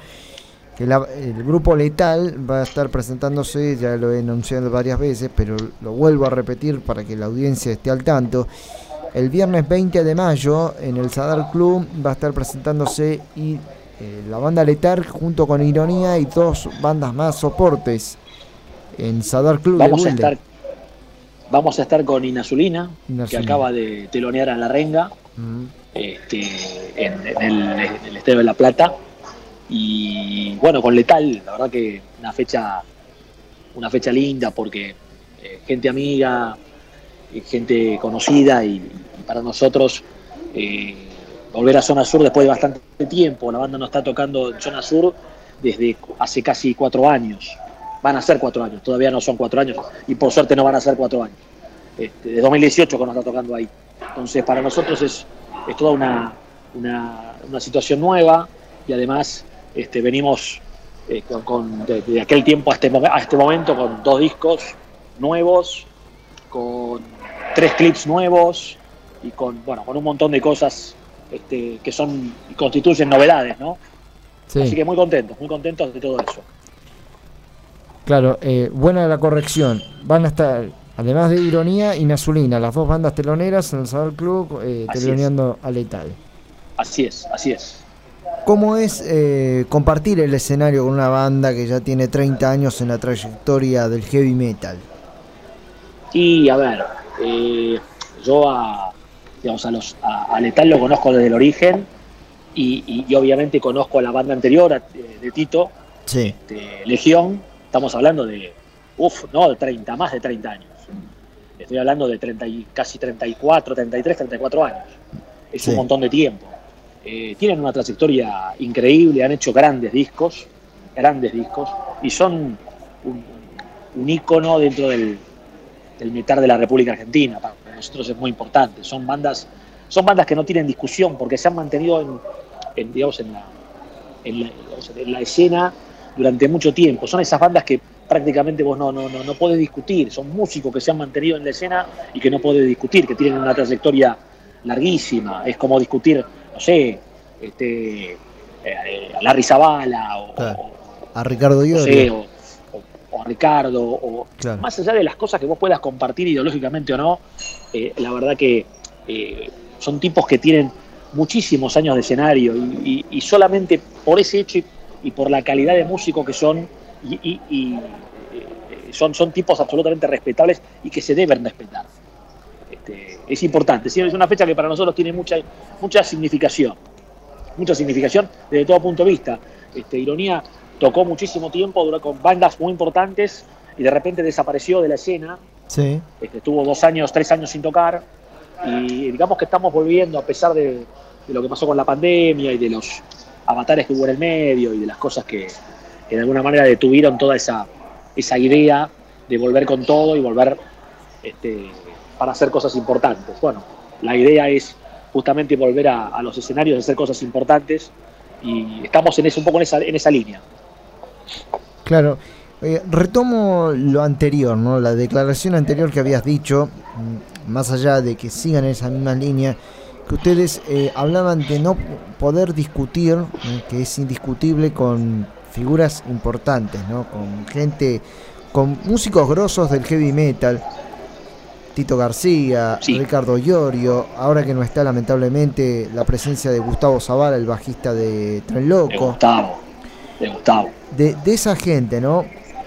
[SPEAKER 2] que la- el grupo Letal va a estar presentándose, ya lo he anunciado varias veces, pero lo vuelvo a repetir para que la audiencia esté al tanto. El viernes 20 de mayo en el Sadar Club va a estar presentándose y eh, la banda Letal junto con Ironía y dos bandas más soportes en Sadar Club
[SPEAKER 8] Vamos
[SPEAKER 2] de
[SPEAKER 8] a estar, vamos a estar con Inazulina, que
[SPEAKER 2] Inazulina.
[SPEAKER 8] acaba de telonear a La Renga
[SPEAKER 2] Mm.
[SPEAKER 8] este, en, en el, en el Estadio de La Plata. Y bueno, con Letal, la verdad que una fecha, una fecha linda porque eh, gente amiga, eh, gente conocida y, y para nosotros eh, volver a Zona Sur después de bastante tiempo. La banda no está tocando en Zona Sur desde hace casi cuatro años. Van a ser cuatro años, todavía no son cuatro años y por suerte no van a ser cuatro años. Este, de 2018 que nos está tocando ahí. Entonces para nosotros es, es toda una, una, una situación nueva y además este, venimos eh, con, con- de, de aquel tiempo a este, a este momento con dos discos nuevos, con tres clips nuevos y con, bueno, con un montón de cosas este, que son constituyen novedades, ¿no?
[SPEAKER 2] Sí.
[SPEAKER 8] Así que muy contentos, muy contentos de todo eso.
[SPEAKER 2] Claro, eh, buena la corrección. Van a estar Además de Ironía y Nazulina, las dos bandas teloneras en el Sadal Club, eh, teloneando a Letal.
[SPEAKER 8] Así es, así es.
[SPEAKER 2] ¿Cómo es eh, compartir el escenario con una banda que ya tiene 30 años en la trayectoria del heavy metal?
[SPEAKER 8] Y a ver, eh, yo a, digamos, a, los, a, a Letal lo conozco desde el origen y, y- y obviamente conozco a la banda anterior, a- de, de Tito,
[SPEAKER 2] Sí.
[SPEAKER 8] de Legión. Estamos hablando de, uff, no, de 30, más de 30 años. Estoy hablando de 30 y, casi 34, 33, 34 años. Es
[SPEAKER 2] Sí.
[SPEAKER 8] un montón de tiempo. Eh, tienen una trayectoria increíble, han hecho grandes discos, grandes discos, y son un, un ícono dentro del, del metal de la República Argentina. Para nosotros es muy importante. Son bandas, son bandas que no tienen discusión porque se han mantenido en, en, digamos, en, la, en, la, digamos, en la escena durante mucho tiempo. Son esas bandas que prácticamente vos no, no, no, no podés discutir. Son músicos que se han mantenido en la escena y que no podés discutir, que tienen una trayectoria larguísima. Es como discutir, no sé, este, eh, a Larry Zavala o,
[SPEAKER 2] A Ricardo
[SPEAKER 8] no
[SPEAKER 2] Iorio.
[SPEAKER 8] sé, o, o- o a Ricardo, o
[SPEAKER 2] Claro.
[SPEAKER 8] más allá de las cosas que vos puedas compartir ideológicamente o no, eh, la verdad que eh, son tipos que tienen muchísimos años de escenario y, y- y solamente por ese hecho y, y por la calidad de músico que son, y, y- y, eh, son, son tipos absolutamente respetables y que se deben respetar. Este, es importante, ¿sí? es una fecha que para nosotros tiene mucha, mucha significación, mucha significación desde todo punto de vista. Este, Ironía tocó muchísimo tiempo duró con bandas muy importantes y de repente desapareció de la escena,
[SPEAKER 2] Sí.
[SPEAKER 8] este, estuvo dos años, tres años sin tocar y digamos que estamos volviendo a pesar de, de lo que pasó con la pandemia y de los avatares que hubo en el medio y de las cosas que, de alguna manera detuvieron toda esa, esa idea de volver con todo y volver este, para hacer cosas importantes. Bueno, la idea es justamente volver a, a los escenarios, hacer cosas importantes y estamos en eso, un poco en esa, en esa línea.
[SPEAKER 2] Claro. Eh, retomo lo anterior, ¿no? La declaración anterior que habías dicho, mm, más allá de que sigan en esa misma línea, que ustedes eh, hablaban de no poder discutir, que es indiscutible con figuras importantes, ¿no? Con gente, con músicos grosos del heavy metal, Tito García, Ricardo Iorio, ahora que no está lamentablemente la presencia de Gustavo Zavala, el bajista de Tren
[SPEAKER 8] De
[SPEAKER 2] Loco.
[SPEAKER 8] Gustavo, de Gustavo.
[SPEAKER 2] De, de esa gente, ¿no?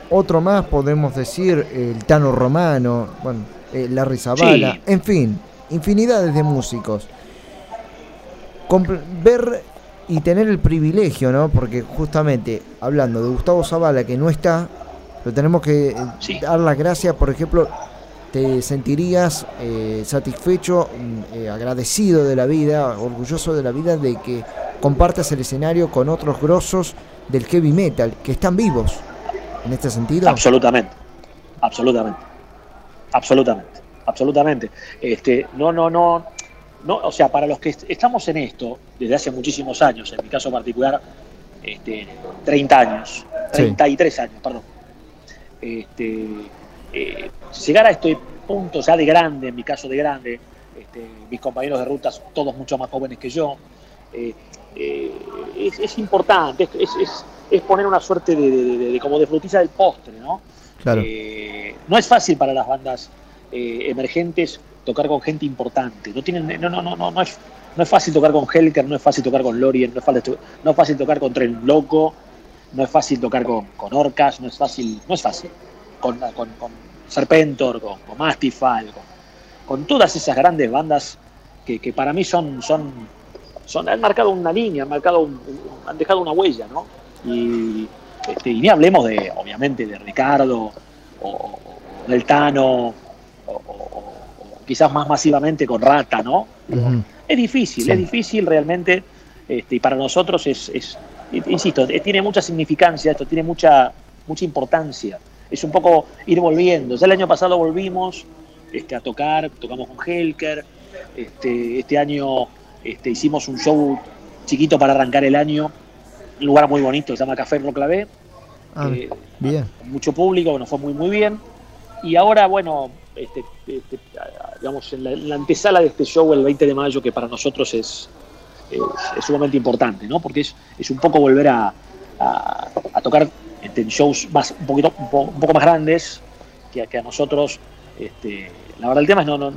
[SPEAKER 2] Otro más podemos decir el Tano Romano, bueno, eh, Larry Zavala,
[SPEAKER 8] Sí.
[SPEAKER 2] en fin, infinidades de músicos. Ver y tener el privilegio, ¿no? Porque justamente hablando de Gustavo Zavala que no está, lo tenemos que eh, dar las gracias, por ejemplo, te sentirías eh, satisfecho, mm, eh, agradecido de la vida, orgulloso de la vida de que compartas el escenario con otros grosos del heavy metal que están vivos en este sentido.
[SPEAKER 8] Absolutamente, absolutamente, absolutamente, absolutamente. Este, no, no, no, no, o sea, para los que est- estamos en esto desde hace muchísimos años, en mi caso particular, este, 30 años,
[SPEAKER 2] Sí.
[SPEAKER 8] 33 años, perdón. Este, eh, llegar a este punto ya de grande, en mi caso de grande, este, mis compañeros de rutas, todos mucho más jóvenes que yo, eh, eh, es, es importante, es, es- es- poner una suerte de, de- de- de- como de frutilla del postre, ¿no?
[SPEAKER 2] Claro.
[SPEAKER 8] No es fácil para las bandas emergentes tocar con gente importante. No, tienen, no, no, no, no, no es, no es fácil tocar con Helker, no es fácil tocar con Lorien, no es fácil, tocar con Tren Loco, no es fácil tocar con, con Orcas, no es fácil, no es fácil. Con, con, con Serpentor, con, con con, con todas esas grandes bandas que, que para mí son, son, son, han marcado una línea, han marcado han dejado una huella, ¿no? Y, este, y ni hablemos de, obviamente, de Ricardo o, o- del Tano, o quizás más masivamente con Rata, ¿no? Es difícil,
[SPEAKER 2] Sí.
[SPEAKER 8] es difícil realmente, este, y para nosotros es, es- insisto, eh, tiene mucha significancia, esto tiene mucha, mucha importancia. Es un poco ir volviendo. Ya el año pasado volvimos este, a tocar, tocamos con Helker, este, este año este, hicimos un show chiquito para arrancar el año, un lugar muy bonito, se llama Café Roclavé,
[SPEAKER 2] Ah,
[SPEAKER 8] eh,
[SPEAKER 2] bien.
[SPEAKER 8] mucho público, nos fue muy muy bien. Y ahora, bueno, este, este, digamos, en la, antesala de este show el 20 de mayo, que para nosotros es, es, sumamente importante, ¿no? Porque es, es un poco volver a, a- tocar este, en shows más, un, poquito, un, po- un poco más grandes, que, a- que a nosotros Este, la verdad el tema es no, no-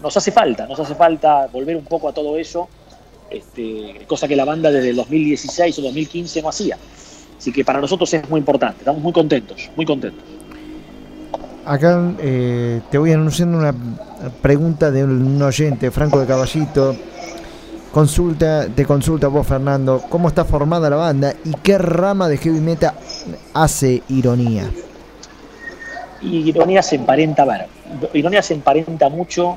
[SPEAKER 8] nos hace falta, nos hace falta volver un poco a todo eso, este, cosa que la banda desde el 2016 o 2015 no hacía. Así que para nosotros es muy importante, estamos muy contentos, muy contentos.
[SPEAKER 2] Acá eh, te voy anunciando una pregunta de un oyente, Franco de Caballito. Consulta, te consulta vos, Fernando, ¿cómo está formada la banda y qué rama de heavy metal hace ironía?
[SPEAKER 8] Ironía se emparenta, Ironía se emparenta mucho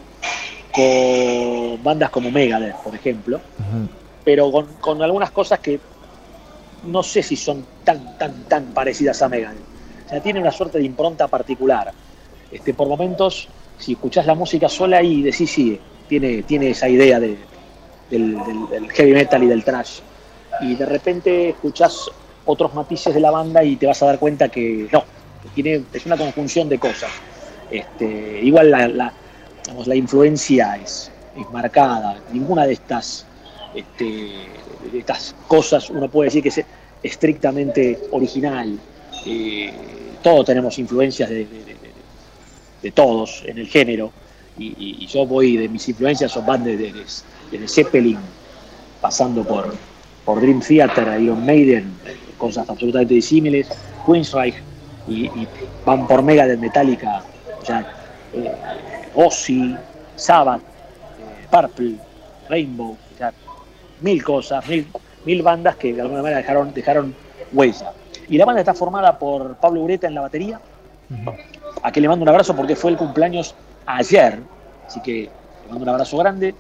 [SPEAKER 8] con bandas como Megadeth, por ejemplo, pero con, con algunas cosas que no sé si son tan, tan, tan parecidas a Megadeth. O sea, tiene una suerte de impronta particular. Este, por momentos, si escuchás la música sola y decís, sí, tiene, tiene esa idea de, del, heavy metal y del thrash. Y de repente escuchás otros matices de la banda y te vas a dar cuenta que no, tiene, es una conjunción de cosas. Este, igual la, la- la influencia es, es marcada. Ninguna de estas, este, de estas cosas uno puede decir que es estrictamente original. Eh, todos tenemos influencias de, de- de- de- de todos en el género. Y, yo voy de mis influencias son van desde, Zeppelin, pasando por, por Dream Theater, Iron Maiden, cosas absolutamente disímiles, Queensryche, y, y van por Megadeth, Metallica, o eh, Ozzy, Sabbath, eh, Purple, Rainbow, mil cosas, mil, mil bandas que de alguna manera dejaron, dejaron huella. Y la banda está formada por Pablo Ureta en la batería, a quien le mando un abrazo porque fue el cumpleaños ayer, así que le mando un abrazo grande.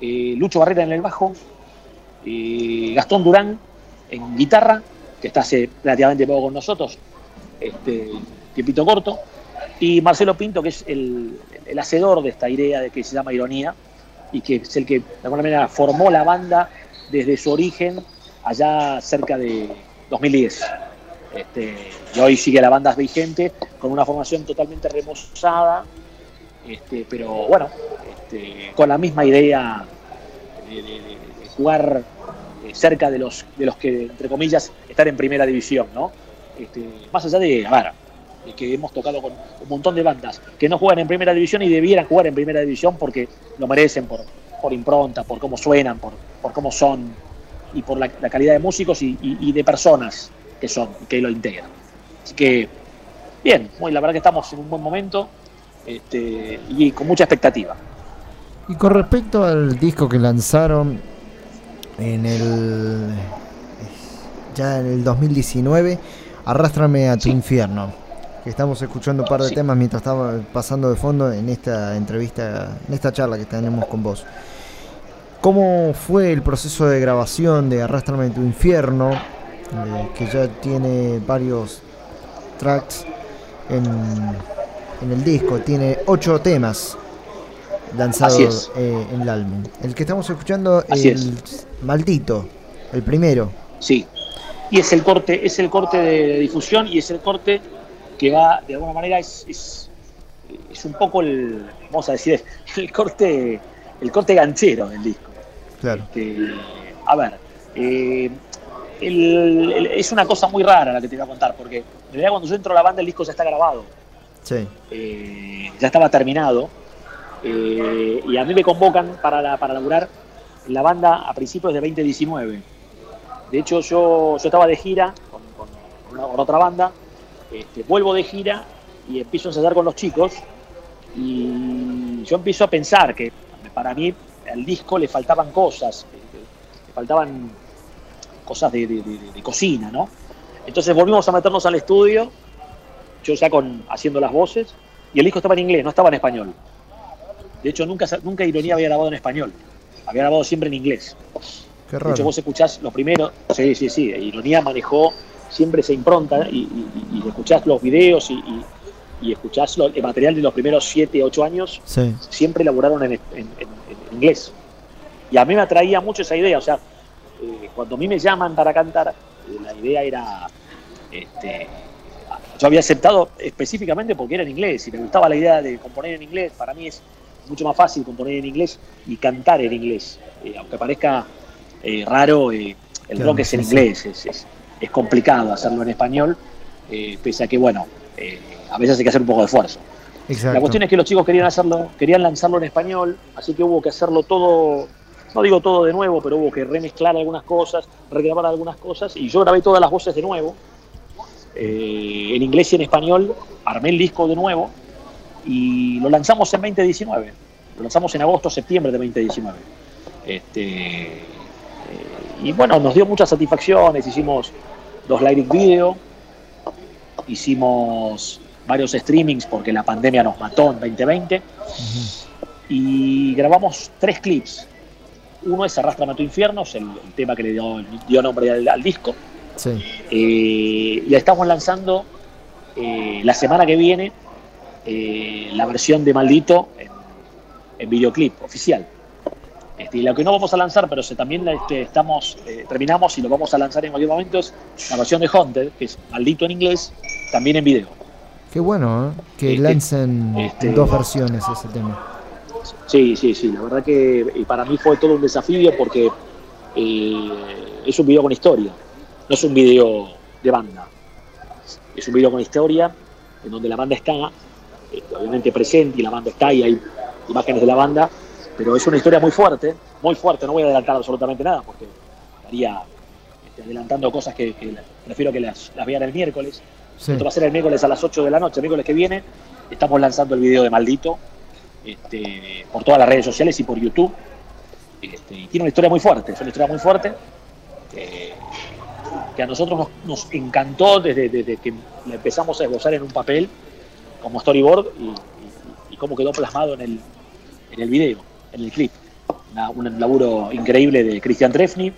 [SPEAKER 8] Eh, Lucho Barrera en el bajo, eh, Gastón Durán en guitarra, que está hace relativamente poco con nosotros, este, tiempito corto, y Marcelo Pinto, que es el, el hacedor de esta idea de que se llama Ironía, y que es el que de alguna manera formó la banda desde su origen allá cerca de 2010. Este, y hoy sigue la banda vigente con una formación totalmente remozada, este, pero bueno, este, con la misma idea de, jugar eh, cerca de los, de los que, entre comillas, están en primera división, ¿no? Este, más allá de, a ver, que hemos tocado con un montón de bandas que no juegan en primera división y debieran jugar en primera división porque lo merecen por, por impronta, por cómo suenan, por, por cómo son y por la, calidad de músicos y- y de personas que son, que lo integran. Así que, bien, muy, la verdad que estamos en un buen momento este, y con mucha expectativa.
[SPEAKER 2] Y con respecto al disco que lanzaron en el ya en el 2019, Arrástrame a tu infierno, que estamos escuchando un par de
[SPEAKER 8] Sí.
[SPEAKER 2] temas mientras estaba pasando de fondo en esta entrevista, en esta charla que tenemos con vos. ¿Cómo fue el proceso de grabación de Arrástrame a tu infierno, eh, que ya tiene varios tracks en, en el disco? Tiene ocho temas lanzados
[SPEAKER 8] es.
[SPEAKER 2] eh, en el álbum. El que estamos escuchando,
[SPEAKER 8] Así
[SPEAKER 2] el Maldito, el primero.
[SPEAKER 8] Sí. Y es el corte, es el corte de difusión y es el corte que va, de alguna manera, es, es, es un poco el, vamos a decir, el corte, el corte ganchero del disco.
[SPEAKER 2] Claro.
[SPEAKER 8] Este, a ver, eh, el- el- es una cosa muy rara la que te voy a contar, porque en realidad cuando yo entro a la banda el disco ya está grabado,
[SPEAKER 2] Sí.
[SPEAKER 8] eh, ya estaba terminado, eh, y a mí me convocan para, la, para laburar. La banda a principios de 2019. De hecho, yo, yo estaba de gira con, con una- con otra banda, este, vuelvo de gira y empiezo a ensayar con los chicos. Y yo empiezo a pensar que para mí al disco le faltaban cosas, le faltaban cosas de, de- de- de cocina, ¿no? Entonces volvimos a meternos al estudio, yo ya con, haciendo las voces, y el disco estaba en inglés, no estaba en español. De hecho, nunca, nunca Ironía había grabado en español, había grabado siempre en inglés.
[SPEAKER 2] Qué
[SPEAKER 8] De
[SPEAKER 2] raro.
[SPEAKER 8] hecho, vos escuchás los primeros, sí, sí, sí, Ironía manejó siempre esa impronta y, y- y- escuchás los videos y, y- y escuchás lo- el material de los primeros 7, 8 años,
[SPEAKER 2] Sí.
[SPEAKER 8] siempre elaboraron en, en- en- en inglés. Y a mí me atraía mucho esa idea, o sea, eh, cuando a mí me llaman para cantar, eh, la idea era, este, yo había aceptado específicamente porque era en inglés y me gustaba la idea de componer en inglés, para mí es mucho más fácil componer en inglés y cantar en inglés, Eh, aunque parezca eh, raro, el
[SPEAKER 2] Claro,
[SPEAKER 8] rock es en
[SPEAKER 2] sí, sí.
[SPEAKER 8] inglés, es, es- es complicado hacerlo en español, pese a que, bueno, a veces hay que hacer un poco de esfuerzo.
[SPEAKER 2] Exacto.
[SPEAKER 8] La cuestión es que los chicos querían hacerlo, querían lanzarlo en español, así que hubo que hacerlo todo, no digo todo de nuevo, pero hubo que remezclar algunas cosas, regrabar algunas cosas, y yo grabé todas las voces de nuevo, eh, en inglés y en español, armé el disco de nuevo, y lo lanzamos en 2019, lo lanzamos en agosto, septiembre de 2019. Este, eh, y bueno, nos dio muchas satisfacciones, hicimos dos lyric video, hicimos varios streamings porque la pandemia nos mató en 2020 y grabamos tres clips. Uno es Arrastrame a tu infierno, es el, el tema que le dio, dio nombre al, al disco.
[SPEAKER 2] Sí.
[SPEAKER 8] Eh, y estamos lanzando eh, la semana que viene eh, la versión de Maldito en, en videoclip oficial. Este, y lo que no vamos a lanzar, pero se, también este, estamos, terminamos y lo vamos a lanzar en cualquier momento, es la versión de Haunted, que es Maldito en inglés, también en video.
[SPEAKER 2] Qué bueno, ¿eh? Que
[SPEAKER 8] Este-
[SPEAKER 2] lancen
[SPEAKER 8] este-
[SPEAKER 2] dos versiones ese tema.
[SPEAKER 8] Sí, sí, sí, la verdad que para mí fue todo un desafío porque eh, es un video con historia, no es un video de banda, es un video con historia en donde la banda está eh, obviamente presente y la banda está y hay imágenes de la banda, pero es una historia muy fuerte, muy fuerte, no voy a adelantar absolutamente nada porque estaría este, adelantando cosas que, que prefiero que las, las vean el miércoles.
[SPEAKER 2] Sí.
[SPEAKER 8] Esto va a ser el miércoles a las 8 de la noche, el miércoles que viene. Estamos lanzando el video de Maldito este, por todas las redes sociales y por YouTube. Este, y tiene una historia muy fuerte, es una historia muy fuerte eh, que a nosotros nos, nos encantó desde, desde que la empezamos a esbozar en un papel como storyboard y, y- y cómo quedó plasmado en el, en el video, en el clip. Una- un laburo increíble de Cristian Trefni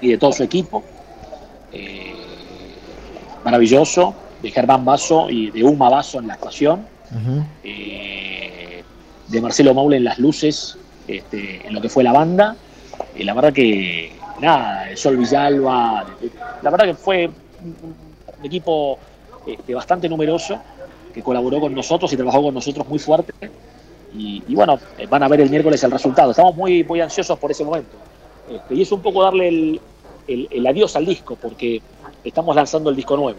[SPEAKER 8] y de todo su equipo. Eh, maravilloso, de Germán Basso y de Uma Basso en la actuación eh, de Marcelo Maule en las luces, este, en lo que fue la banda. Y la verdad que, nada, Sol Villalba, la verdad que fue un, equipo este, bastante numeroso que colaboró con nosotros y trabajó con nosotros muy fuerte. Y, bueno, eh, van a ver el miércoles el resultado. Estamos muy, muy ansiosos por ese momento. Este, y es un poco darle el- el adiós al disco, porque estamos lanzando el disco nuevo,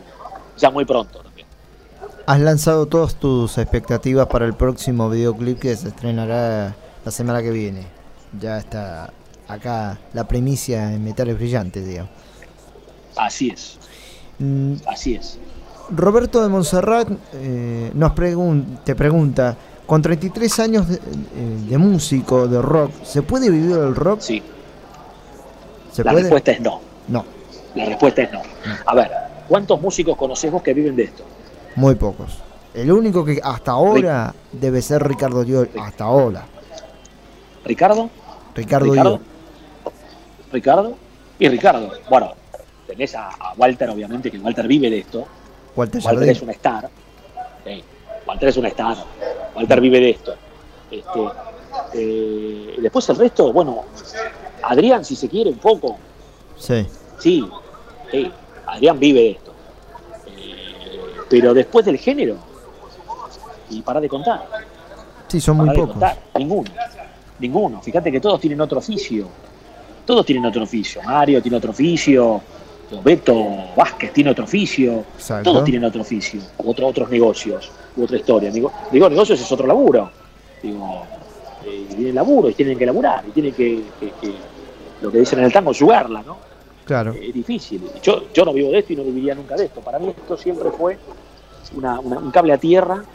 [SPEAKER 8] ya muy pronto.
[SPEAKER 2] Has lanzado todas tus expectativas para el próximo videoclip que se estrenará la semana que viene. Ya está acá la primicia en Metales Brillantes, digamos.
[SPEAKER 8] Así es,
[SPEAKER 2] Mm,
[SPEAKER 8] así es.
[SPEAKER 2] Roberto de Montserrat eh, nos pregun- te pregunta, con 33 años de, eh, de músico, de rock, ¿se puede vivir el rock?
[SPEAKER 8] Sí.
[SPEAKER 2] ¿Se
[SPEAKER 8] La
[SPEAKER 2] puede?
[SPEAKER 8] respuesta es no.
[SPEAKER 2] No,
[SPEAKER 8] La respuesta es no. A ver, ¿cuántos músicos conocemos que viven de esto?
[SPEAKER 2] Muy pocos. El único que hasta ahora debe ser Ricardo Diol, hasta ahora.
[SPEAKER 8] ¿Ricardo?
[SPEAKER 2] Ricardo,
[SPEAKER 8] ¿Ricardo?
[SPEAKER 2] Diol.
[SPEAKER 8] ¿Ricardo? Y Ricardo. Bueno, tenés a, a Walter, obviamente, que Walter vive de esto.
[SPEAKER 2] Walter
[SPEAKER 8] es un star. Sí, Walter es un star. Walter vive de esto. Este, eh, después el resto, bueno, Adrián, si se quiere, un poco.
[SPEAKER 2] Sí.
[SPEAKER 8] Sí, sí, Adrián vive de esto. Pero después del género, y para de contar.
[SPEAKER 2] Sí, son muy
[SPEAKER 8] de
[SPEAKER 2] pocos.
[SPEAKER 8] contar, Ninguno. Ninguno. Fíjate que todos tienen otro oficio. Todos tienen otro oficio. Mario tiene otro oficio. Beto Vázquez tiene otro oficio.
[SPEAKER 2] Exacto.
[SPEAKER 8] Todos tienen otro oficio. Otro, otros negocios. otra historia. Digo, digo, negocios es otro laburo. Digo, eh, tienen laburo y tienen que laburar. Y tienen que, que- que- lo que dicen en el tango, jugarla, ¿no?
[SPEAKER 2] Claro.
[SPEAKER 8] Es difícil. Yo, yo no vivo de esto y no viviría nunca de esto. Para mí esto siempre fue una- un cable a tierra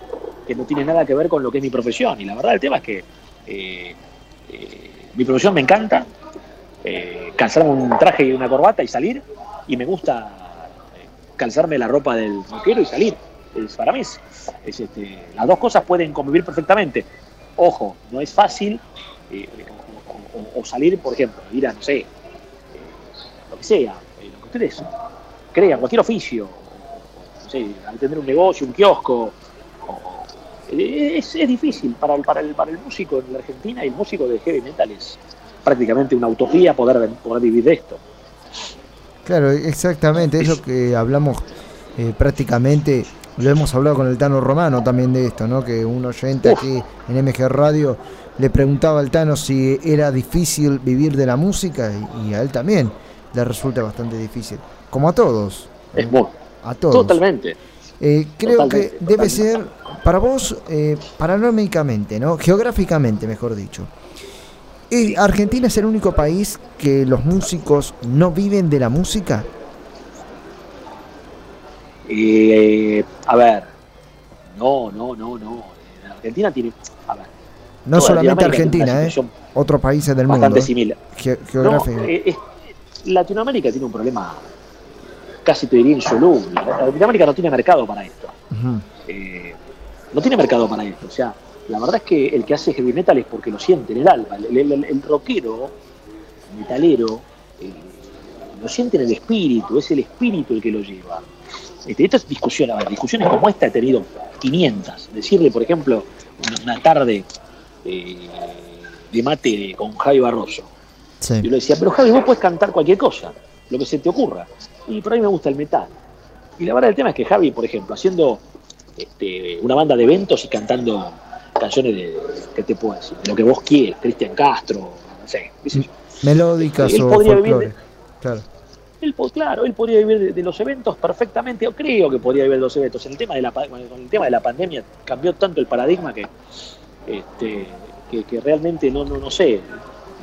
[SPEAKER 8] que no tiene nada que ver con lo que es mi profesión. Y la verdad el tema es que eh, eh, mi profesión me encanta, eh, calzarme un traje y una corbata y salir, y me gusta eh, calzarme la ropa del rockero y salir. Es, para mí es, es, este, las dos cosas pueden convivir perfectamente. Ojo, no es fácil eh, o, o- salir, por ejemplo, ir a, no sé, eh, que sea, eh, lo que ustedes crean, cualquier oficio, no sé, al tener un negocio, un kiosco, eh, es, es difícil para el, para, el, para el músico en la Argentina y el músico de heavy metal es prácticamente una utopía poder, poder vivir de esto.
[SPEAKER 2] Claro, exactamente, es lo que hablamos eh, prácticamente, lo hemos hablado con el Tano Romano también de esto, ¿no? Que un oyente aquí en MG Radio le preguntaba al Tano si era difícil vivir de la música y, y a él también le resulta bastante difícil, como a todos.
[SPEAKER 8] Es muy,
[SPEAKER 2] A todos.
[SPEAKER 8] totalmente.
[SPEAKER 2] Eh, creo
[SPEAKER 8] Totalmente,
[SPEAKER 2] que debe ser, para vos, eh, panorámicamente, ¿no? Geográficamente, mejor dicho. Eh, ¿Argentina es el único país que los músicos no viven de la música?
[SPEAKER 8] Eh, a ver, no, no, no, no. Argentina tiene, a ver,
[SPEAKER 2] No solamente Argentina, ¿eh? Otros países del mundo.
[SPEAKER 8] bastante
[SPEAKER 2] ¿eh?
[SPEAKER 8] similar.
[SPEAKER 2] Ge-
[SPEAKER 8] No,
[SPEAKER 2] geográfico.
[SPEAKER 8] es- Latinoamérica tiene un problema casi te diría insoluble. Latinoamérica no tiene mercado para esto. Eh, no tiene mercado para esto. O sea, la verdad es que el que hace heavy metal es porque lo siente en el alma. El, el- el- el rockero, metalero, eh, lo siente en el espíritu, es el espíritu el que lo lleva. Este, esta es discusión, a ver, discusiones como esta he tenido 500. Decirle, por ejemplo, una, una tarde eh, de mate con Javi Barroso.
[SPEAKER 2] Sí.
[SPEAKER 8] Yo le decía, pero Javi, vos puedes cantar cualquier cosa, lo que se te ocurra. Y por ahí me gusta el metal. Y la verdad del tema es que Javi, por ejemplo, haciendo este, una banda de eventos y cantando canciones de, ¿qué te puedo decir? De lo que vos quieres, Cristian Castro, no sé, qué sé yo.
[SPEAKER 2] Melódicas
[SPEAKER 8] Él
[SPEAKER 2] o
[SPEAKER 8] podría vivir.
[SPEAKER 2] Claro.
[SPEAKER 8] Él, claro, él podría vivir de, de los eventos perfectamente, o creo que podría vivir de los eventos. En el tema de la, con el tema de la pandemia cambió tanto el paradigma que, este, que, que realmente no, no, no sé,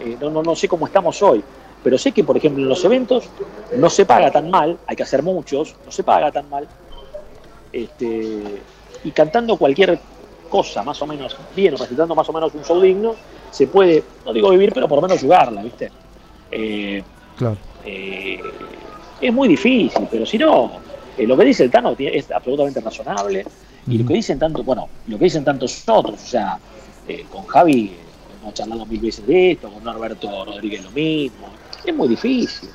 [SPEAKER 8] eh, no, no, no sé cómo estamos hoy. Pero sé que, por ejemplo, en los eventos no se paga tan mal, hay que hacer muchos, no se paga tan mal. Este, y cantando cualquier cosa más o menos bien o presentando más o menos un show digno, se puede, no digo vivir, pero por lo menos jugarla, ¿viste? Eh,
[SPEAKER 2] Claro.
[SPEAKER 8] eh, es muy difícil, pero si no, eh, lo que dice el Tano es absolutamente razonable y lo que dicen tanto, bueno, lo que dicen tantos otros, o sea, con Javi hemos charlado mil veces de esto, con Norberto Rodríguez lo mismo, es muy difícil,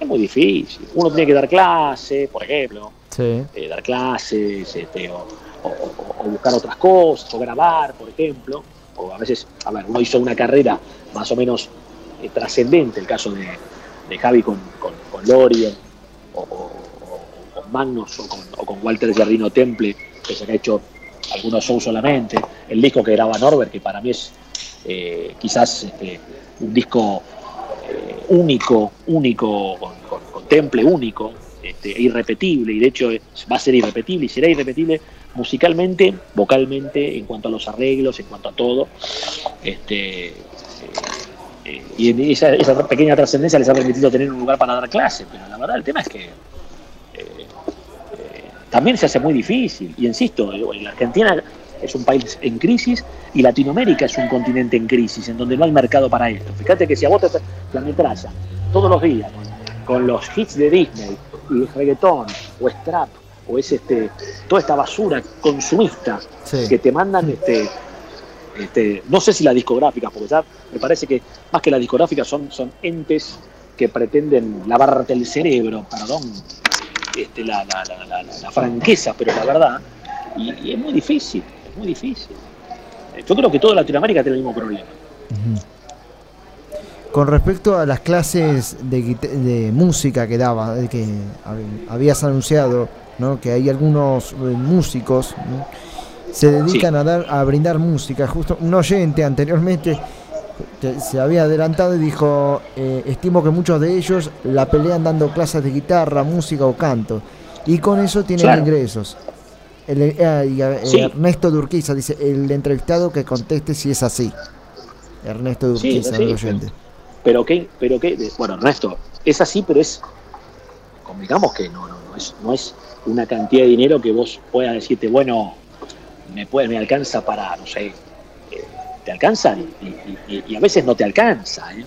[SPEAKER 8] es muy difícil. Uno tiene que dar clases, por ejemplo,
[SPEAKER 2] Sí.
[SPEAKER 8] eh, dar clases, este, o, o- o- o buscar otras cosas, o grabar, por ejemplo, o a veces, a ver, uno hizo una carrera más o menos eh, trascendente, el caso de, de Javi con, con, con Lorien, o, con Magnus, o con, o con Walter Giardino Temple, que se han hecho algunos shows solamente, el disco que graba Norbert, que para mí es eh, quizás este, un disco eh, único, único, con, temple único, este, e irrepetible, y de hecho va a ser irrepetible y será irrepetible musicalmente, vocalmente, en cuanto a los arreglos, en cuanto a todo. Este, eh, y en esa, esa pequeña trascendencia les ha permitido tener un lugar para dar clases, pero la verdad el tema es que también se hace muy difícil, y insisto, eh, la Argentina es un país en crisis y Latinoamérica es un continente en crisis, en donde no hay mercado para esto. Fíjate que si a vos te la metralla todos los días con, los hits de Disney y reggaetón o strap o es este toda esta basura consumista
[SPEAKER 2] Sí.
[SPEAKER 8] que te mandan este este, no sé si las discográficas, porque ya me parece que más que las discográficas son, son entes que pretenden lavarte el cerebro, perdón, este, la, la- la- la- la- la franqueza, pero la verdad, y, y es muy difícil, es muy difícil. Eh, Yo creo que toda Latinoamérica tiene el mismo problema.
[SPEAKER 2] Con respecto a las clases de, música que daba, de que hab- habías anunciado, ¿no? que hay algunos eh, músicos ¿no? se dedican a dar a brindar música. Justo un oyente anteriormente te- se había adelantado y dijo, eh, estimo que muchos de ellos la pelean dando clases de guitarra, música o canto, y con eso tienen
[SPEAKER 8] Claro.
[SPEAKER 2] ingresos. El, eh, y, eh,
[SPEAKER 8] Sí.
[SPEAKER 2] Ernesto Durquiza dice, el entrevistado que conteste si es así. Ernesto Durquiza,
[SPEAKER 8] sí,
[SPEAKER 2] el oyente.
[SPEAKER 8] Pero qué, pero qué, bueno, Ernesto, es así, pero es, digamos que no, no, no es, no es una cantidad de dinero que vos puedas decirte, bueno, me puede, me alcanza para, no sé, eh, te alcanza y, y- y- y a veces no te alcanza, ¿eh?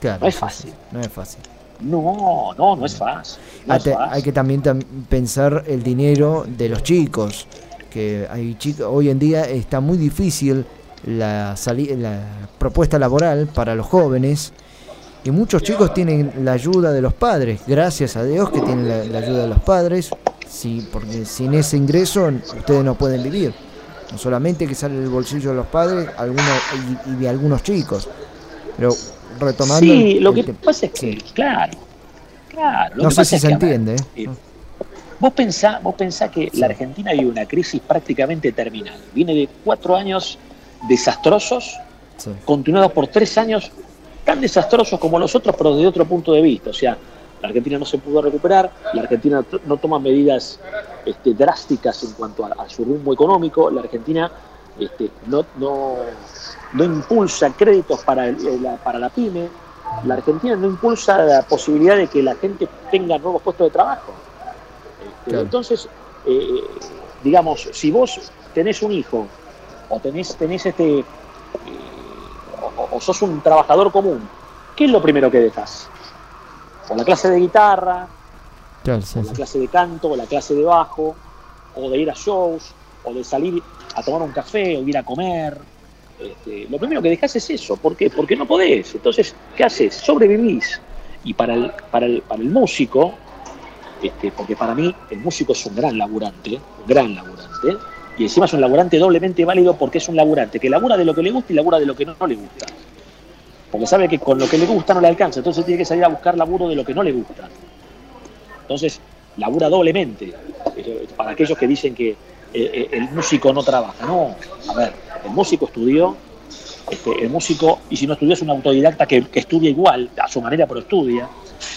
[SPEAKER 2] Claro,
[SPEAKER 8] No es fácil.
[SPEAKER 2] No es fácil.
[SPEAKER 8] No, no, no es fácil. No
[SPEAKER 2] Ah,
[SPEAKER 8] es
[SPEAKER 2] te-
[SPEAKER 8] fácil.
[SPEAKER 2] hay que también tam- pensar el dinero de los chicos, que hay chicos, hoy en día está muy difícil la, la propuesta laboral para los jóvenes y muchos chicos tienen la ayuda de los padres, gracias a Dios que tienen la, la ayuda de los padres, sí, porque sin ese ingreso ustedes no pueden vivir. No solamente que sale del bolsillo de los padres algunos, y, y de algunos chicos, pero retomando...
[SPEAKER 8] Sí,
[SPEAKER 2] el-
[SPEAKER 8] lo que pasa es que, claro, claro. lo
[SPEAKER 2] no
[SPEAKER 8] que
[SPEAKER 2] sé
[SPEAKER 8] pasa
[SPEAKER 2] si
[SPEAKER 8] es
[SPEAKER 2] se
[SPEAKER 8] que,
[SPEAKER 2] entiende. ¿eh?
[SPEAKER 8] eh, Vos pensá, vos pensá que la Argentina vive una crisis prácticamente terminal. Viene de cuatro años desastrosos, continuados por tres años tan desastrosos como los otros, pero desde otro punto de vista. O sea, La Argentina no se pudo recuperar, la Argentina no toma medidas este, drásticas en cuanto a, a su rumbo económico, la Argentina este, no, no, no impulsa créditos para, el- la, para la pyme, la Argentina no impulsa la posibilidad de que la gente tenga nuevos puestos de trabajo. Este,
[SPEAKER 2] Claro.
[SPEAKER 8] Entonces, eh, digamos, si vos tenés un hijo o tenés, tenés este, eh, o, o sos un trabajador común, ¿qué es lo primero que dejas? O la clase de guitarra,
[SPEAKER 2] Claro, sí,
[SPEAKER 8] o la clase de canto, o la clase de bajo, o de ir a shows, o de salir a tomar un café, o ir a comer. Este, lo primero que dejas es eso. ¿Por qué? Porque no podés. Entonces, ¿qué haces? Sobrevivís. Y para el, para el, para el músico, este, porque para mí el músico es un gran laburante, un gran laburante, y encima es un laburante doblemente válido porque es un laburante que labura de lo que le gusta y labura de lo que no, le gusta. Porque sabe que con lo que le gusta no le alcanza, entonces tiene que salir a buscar laburo de lo que no le gusta. Entonces, labura doblemente. Para aquellos que dicen que eh, eh, el músico no trabaja. No, a ver, el músico estudió, este, el músico, y si no estudió es un autodidacta que, que estudia igual, a su manera, pero estudia.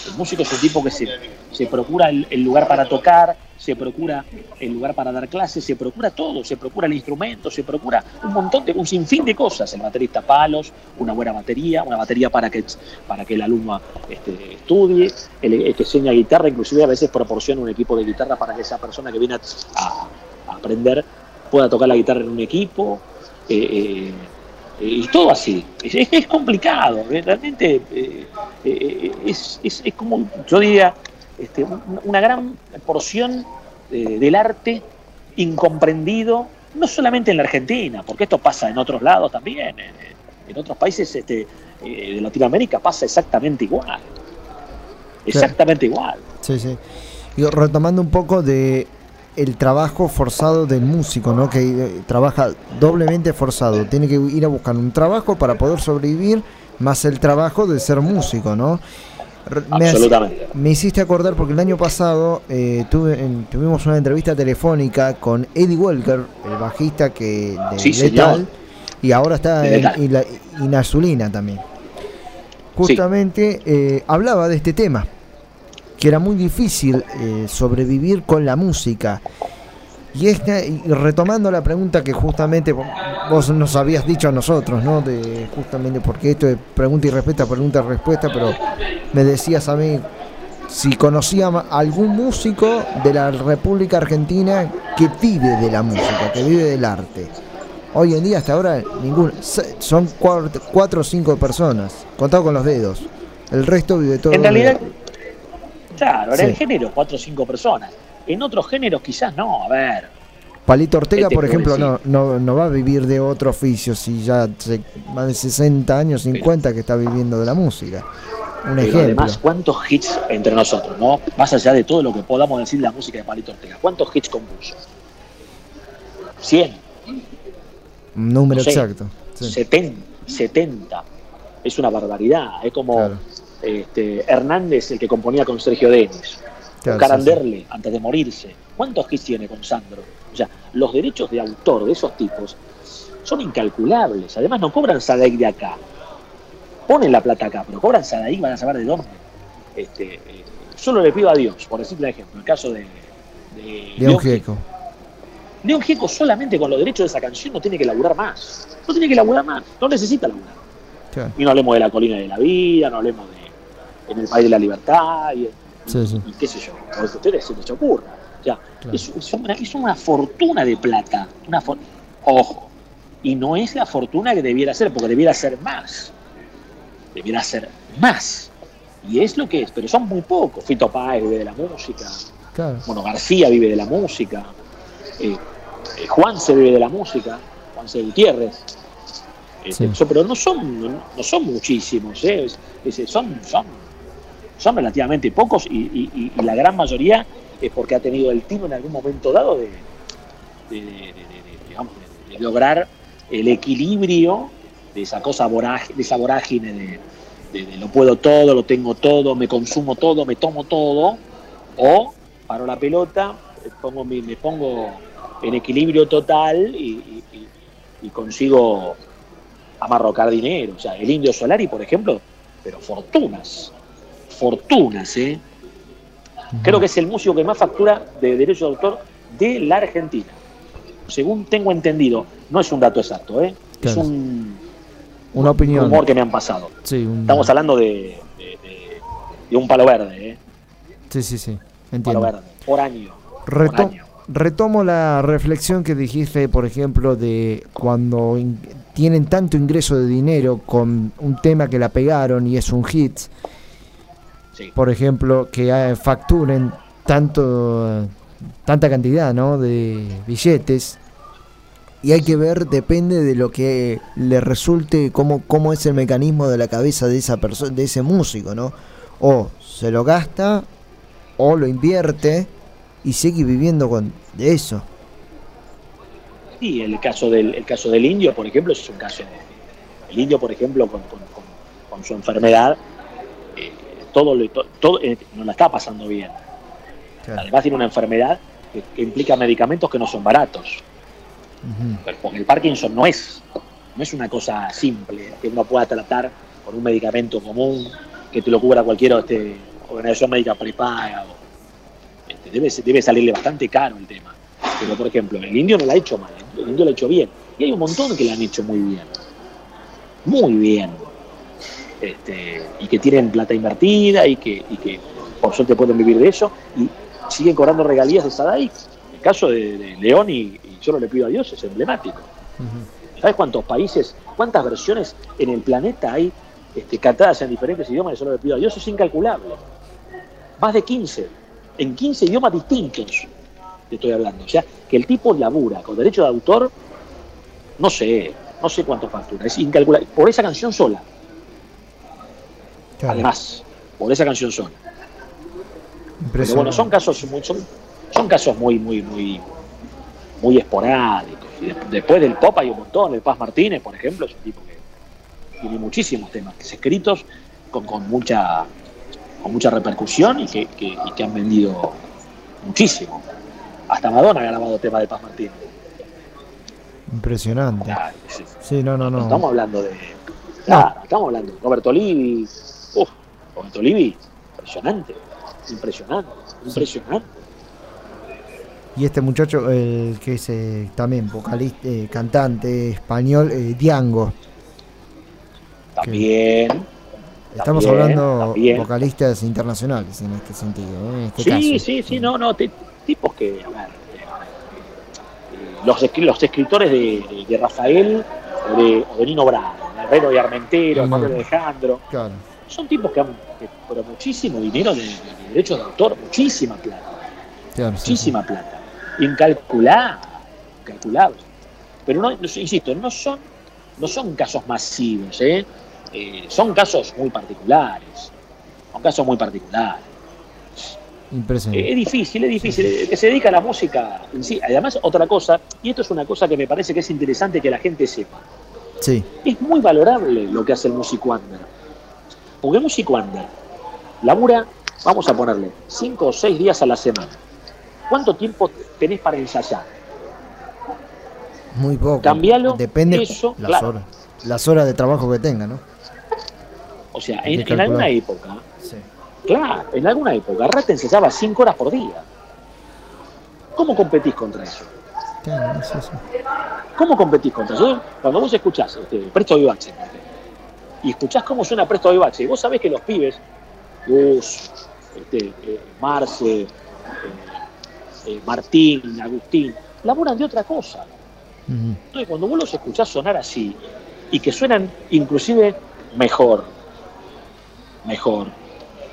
[SPEAKER 8] El músico es un tipo que se, se procura el, lugar para tocar, se procura el lugar para dar clases, se procura todo, se procura el instrumento, se procura un montón de, un sinfín de cosas. El baterista palos, una buena batería, una batería para que, para que el alumno este, estudie, el, que enseña guitarra, inclusive a veces proporciona un equipo de guitarra para que esa persona que viene a aprender pueda tocar la guitarra en un equipo. Eh, eh, y todo así. Es, complicado, ¿eh? realmente eh, eh, es, es- es como, yo diría, este, un- una gran porción eh, del arte incomprendido, no solamente en la Argentina, porque esto pasa en otros lados también, en, en otros países este, eh, de Latinoamérica pasa exactamente igual. Exactamente igual.
[SPEAKER 2] Sí, sí. Y retomando un poco de el trabajo forzado del músico, ¿no? Que eh, trabaja doblemente forzado. Tiene que ir a buscar un trabajo para poder sobrevivir, más el trabajo de ser músico, ¿no? Me
[SPEAKER 8] Absolutamente.
[SPEAKER 2] Me hiciste acordar porque el año pasado eh, tuve, en- tuvimos una entrevista telefónica con Eddie Welker, el bajista que de
[SPEAKER 8] Sí,
[SPEAKER 2] Letal,
[SPEAKER 8] señor.
[SPEAKER 2] y ahora está en. Ila- Inazulina también. Justamente eh, hablaba de este tema, que era muy difícil eh, sobrevivir con la música. Y, esta, y retomando la pregunta que justamente vo- vos nos habías dicho a nosotros, ¿no? De justamente porque esto es pregunta y respuesta, pregunta y respuesta, pero me decías a mí si conocía algún músico de la República Argentina que vive de la música, que vive del arte. Hoy en día hasta ahora ninguno, son cuatro, cuatro o cinco personas, contado con los dedos. El resto vive todo
[SPEAKER 8] En
[SPEAKER 2] de-
[SPEAKER 8] realidad, claro, en
[SPEAKER 2] Sí.
[SPEAKER 8] el género cuatro o cinco personas. En otros géneros quizás no, a ver.
[SPEAKER 2] Palito Ortega,
[SPEAKER 8] ¿Qué te
[SPEAKER 2] por ejemplo, no, no, no va a vivir de otro oficio si ya hace más de 60 años, 50 que está viviendo de la música. Un
[SPEAKER 8] Pero
[SPEAKER 2] ejemplo.
[SPEAKER 8] además, ¿cuántos hits entre nosotros, no? Más allá de todo lo que podamos decir de la música de Palito Ortega, ¿cuántos hits compuso? 100,
[SPEAKER 2] Un número
[SPEAKER 8] no sé,
[SPEAKER 2] exacto. sí.
[SPEAKER 8] 70, 70. Es una barbaridad. Es como
[SPEAKER 2] Claro.
[SPEAKER 8] Este, Hernández, el que componía con Sergio Denis.
[SPEAKER 2] Claro,
[SPEAKER 8] Caranderle,
[SPEAKER 2] sí, sí.
[SPEAKER 8] antes de morirse. ¿Cuántos hits tiene con Sandro? O sea, los derechos de autor de esos tipos son incalculables. Además, no cobran Sadaic de acá. Ponen la plata acá, pero cobran Sadaic, van a saber de dónde. Este, eh, solo le pido a Dios, por decirle un ejemplo, el caso de, de
[SPEAKER 2] León Gieco.
[SPEAKER 8] León Gieco solamente con los derechos de esa canción no tiene que laburar más. No tiene que laburar más, no necesita laburar.
[SPEAKER 2] Claro.
[SPEAKER 8] Y no hablemos de la colina de la vida, no hablemos de en el país de la libertad y,
[SPEAKER 2] Sí, sí.
[SPEAKER 8] y qué sé yo, por eso ustedes se les ocurra. O sea,
[SPEAKER 2] Claro.
[SPEAKER 8] es, es una, es una fortuna de plata. Una for- Ojo, y no es la fortuna que debiera ser, porque debiera ser más. Debiera ser más. Y es lo que es, pero son muy pocos. Fito Páez vive de la música,
[SPEAKER 2] Claro.
[SPEAKER 8] bueno, García vive de la música, eh, eh, Juan se vive de la música, Juan C. Gutiérrez. Este,
[SPEAKER 2] Sí.
[SPEAKER 8] pero no son, no, son muchísimos, ¿eh? Son, son, son relativamente pocos y, la gran mayoría es porque ha tenido el tino en algún momento dado de, de- de- lograr el equilibrio de esa cosa de esa vorágine de, lo puedo todo, lo tengo todo, me consumo todo, me tomo todo, o paro la pelota, eh, pongo me pongo en equilibrio total y- y consigo amarrocar dinero. O sea, el indio Solari, por ejemplo, pero fortunas, fortunas, ¿eh? Creo que es el músico que más factura de derecho de autor de la Argentina. Según tengo entendido, no es un dato exacto, ¿eh? es un
[SPEAKER 2] Una opinión.
[SPEAKER 8] rumor que me han pasado.
[SPEAKER 2] Sí, un-
[SPEAKER 8] Estamos hablando de, de- de- de un palo verde, ¿eh?
[SPEAKER 2] sí, sí, sí.
[SPEAKER 8] Un palo
[SPEAKER 2] Entiendo.
[SPEAKER 8] verde, por año. por año.
[SPEAKER 2] retomo la reflexión que dijiste, por ejemplo, de cuando tienen tanto ingreso de dinero con un tema que la pegaron y es un hit. Por ejemplo, que eh, facturen tanto tanta cantidad, ¿no? de billetes.
[SPEAKER 9] Y hay que ver, depende de lo que le resulte, cómo, cómo es el mecanismo de la cabeza de esa persona, de ese músico, ¿no? O se lo gasta, o lo invierte y sigue viviendo con de eso.
[SPEAKER 8] Sí, el caso del, el caso del indio, por ejemplo, es un caso. El indio, por ejemplo, con, con- con- con su enfermedad, todo, lo- todo eh, no la está pasando bien. Además tiene una enfermedad que, que implica medicamentos que no son baratos. Porque el Parkinson no es, no es una cosa simple que uno pueda tratar con un medicamento común que te lo cubra cualquier este, organización médica prepaga. o- este, debe, debe salirle bastante caro el tema. Pero, por ejemplo, el indio no lo ha hecho mal, el indio lo ha hecho bien. Y hay un montón que lo han hecho muy bien. Muy bien. Este, y que tienen plata invertida y que, y que por suerte pueden vivir de eso y siguen cobrando regalías de Sadai. El caso de, de León y, y Solo le pido a Dios es emblemático. ¿Sabes cuántos países, cuántas versiones en el planeta hay este, cantadas en diferentes idiomas de Solo le pido a Dios? Es incalculable. Más de 15, en 15 idiomas distintos te estoy hablando. O sea, que el tipo labura con derecho de autor, no sé, no sé cuánto factura, es incalculable. Por esa canción sola. Además, por esa canción sola. Pero bueno, son casos muy, son, son casos muy, muy, muy, muy esporádicos. Y de- después del pop hay un montón. El Paz Martínez, por ejemplo, es un tipo que tiene muchísimos temas escritos con, con mucha con mucha repercusión y que, que- y que han vendido muchísimo. Hasta Madonna ha grabado temas de Paz Martínez.
[SPEAKER 2] Impresionante. Sí, no, no, no.
[SPEAKER 8] Estamos hablando de. Claro, estamos hablando de Roberto Livi. Uf, Roberto Livi, impresionante. Impresionante. Impresionante.
[SPEAKER 2] Y este muchacho, el que es eh, también vocalista, eh, cantante español, eh, Diango.
[SPEAKER 8] También.
[SPEAKER 2] Estamos
[SPEAKER 8] También,
[SPEAKER 2] hablando
[SPEAKER 8] también.
[SPEAKER 2] vocalistas internacionales en este sentido, ¿eh? en este
[SPEAKER 8] Sí,
[SPEAKER 2] caso.
[SPEAKER 8] sí, sí, no, no, tipos que, a ver, eh, los, los escritores de, de- Rafael o de, o de Nino Bravo, Herrero y Armentero. Manuel Alejandro,
[SPEAKER 2] Claro.
[SPEAKER 8] Son tipos que han, pero muchísimo dinero de, de derechos de autor, muchísima plata,
[SPEAKER 2] sí,
[SPEAKER 8] muchísima plata, incalculable. Pero no, insisto, no son, no son casos masivos, ¿eh? Eh, son casos muy particulares, son casos muy particulares.
[SPEAKER 2] Impresionante.
[SPEAKER 8] Es difícil, es difícil. El que se dedica a la música en sí. Además, otra cosa, y esto es una cosa que me parece que es interesante que la gente sepa.
[SPEAKER 9] Sí.
[SPEAKER 8] Es muy valorable lo que hace el músico under. El músico under labura, vamos a ponerle, cinco o seis días a la semana. ¿Cuánto tiempo tenés para ensayar?
[SPEAKER 9] Muy poco.
[SPEAKER 8] Cambialo,
[SPEAKER 9] Depende
[SPEAKER 8] eso,
[SPEAKER 9] las
[SPEAKER 8] claro.
[SPEAKER 9] horas.
[SPEAKER 2] Las horas de trabajo que tenga, ¿no?
[SPEAKER 8] O sea, en, alguna época, claro, en alguna época, Rata ensayaba cinco horas por día. ¿Cómo competís contra eso?
[SPEAKER 2] Claro, sí, sí.
[SPEAKER 8] ¿Cómo competís contra eso? Cuando vos escuchás este, Presto por ejemplo, y escuchás cómo suena Presto Vivace, y vos sabés que los pibes, Gus, este, eh, Marce, eh, eh, Martín, Agustín, laburan de otra cosa. Entonces, cuando vos los escuchás sonar así, y que suenan inclusive mejor, mejor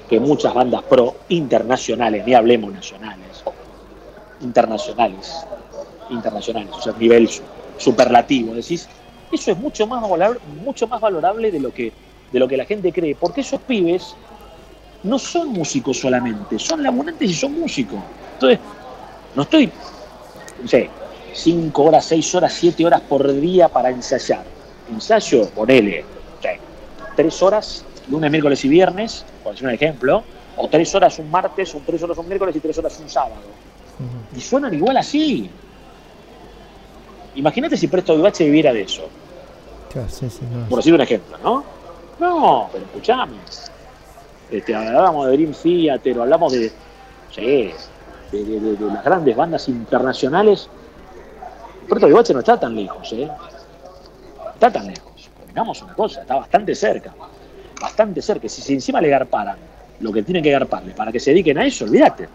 [SPEAKER 8] que muchas bandas pro internacionales, ni hablemos nacionales, internacionales, internacionales, o sea, nivel su- superlativo, decís, eso es mucho más valorable, mucho más valorable de lo que de lo que la gente cree, porque esos pibes no son músicos solamente, son laburantes y son músicos. Entonces, no estoy, no sé, cinco horas, seis horas, siete horas por día para ensayar. Ensayo, ponele, no sé, tres horas, lunes, miércoles y viernes, por decir un ejemplo, o tres horas un martes, o tres horas un miércoles y tres horas un sábado. Y suenan igual así. Imagínate si Presto Vivace viviera de eso,
[SPEAKER 2] Claro, sí, sí, no.
[SPEAKER 8] por decir un ejemplo, ¿no? No, pero escuchame. Este, hablamos de Dream Theater, hablamos de. Sí, de, de- de- de las grandes bandas internacionales. Puerto Vivache no está tan lejos, ¿eh? Está tan lejos. Digamos una cosa, está bastante cerca. Bastante cerca. Si, si encima le garparan lo que tienen que garparle para que se dediquen a eso, olvídate.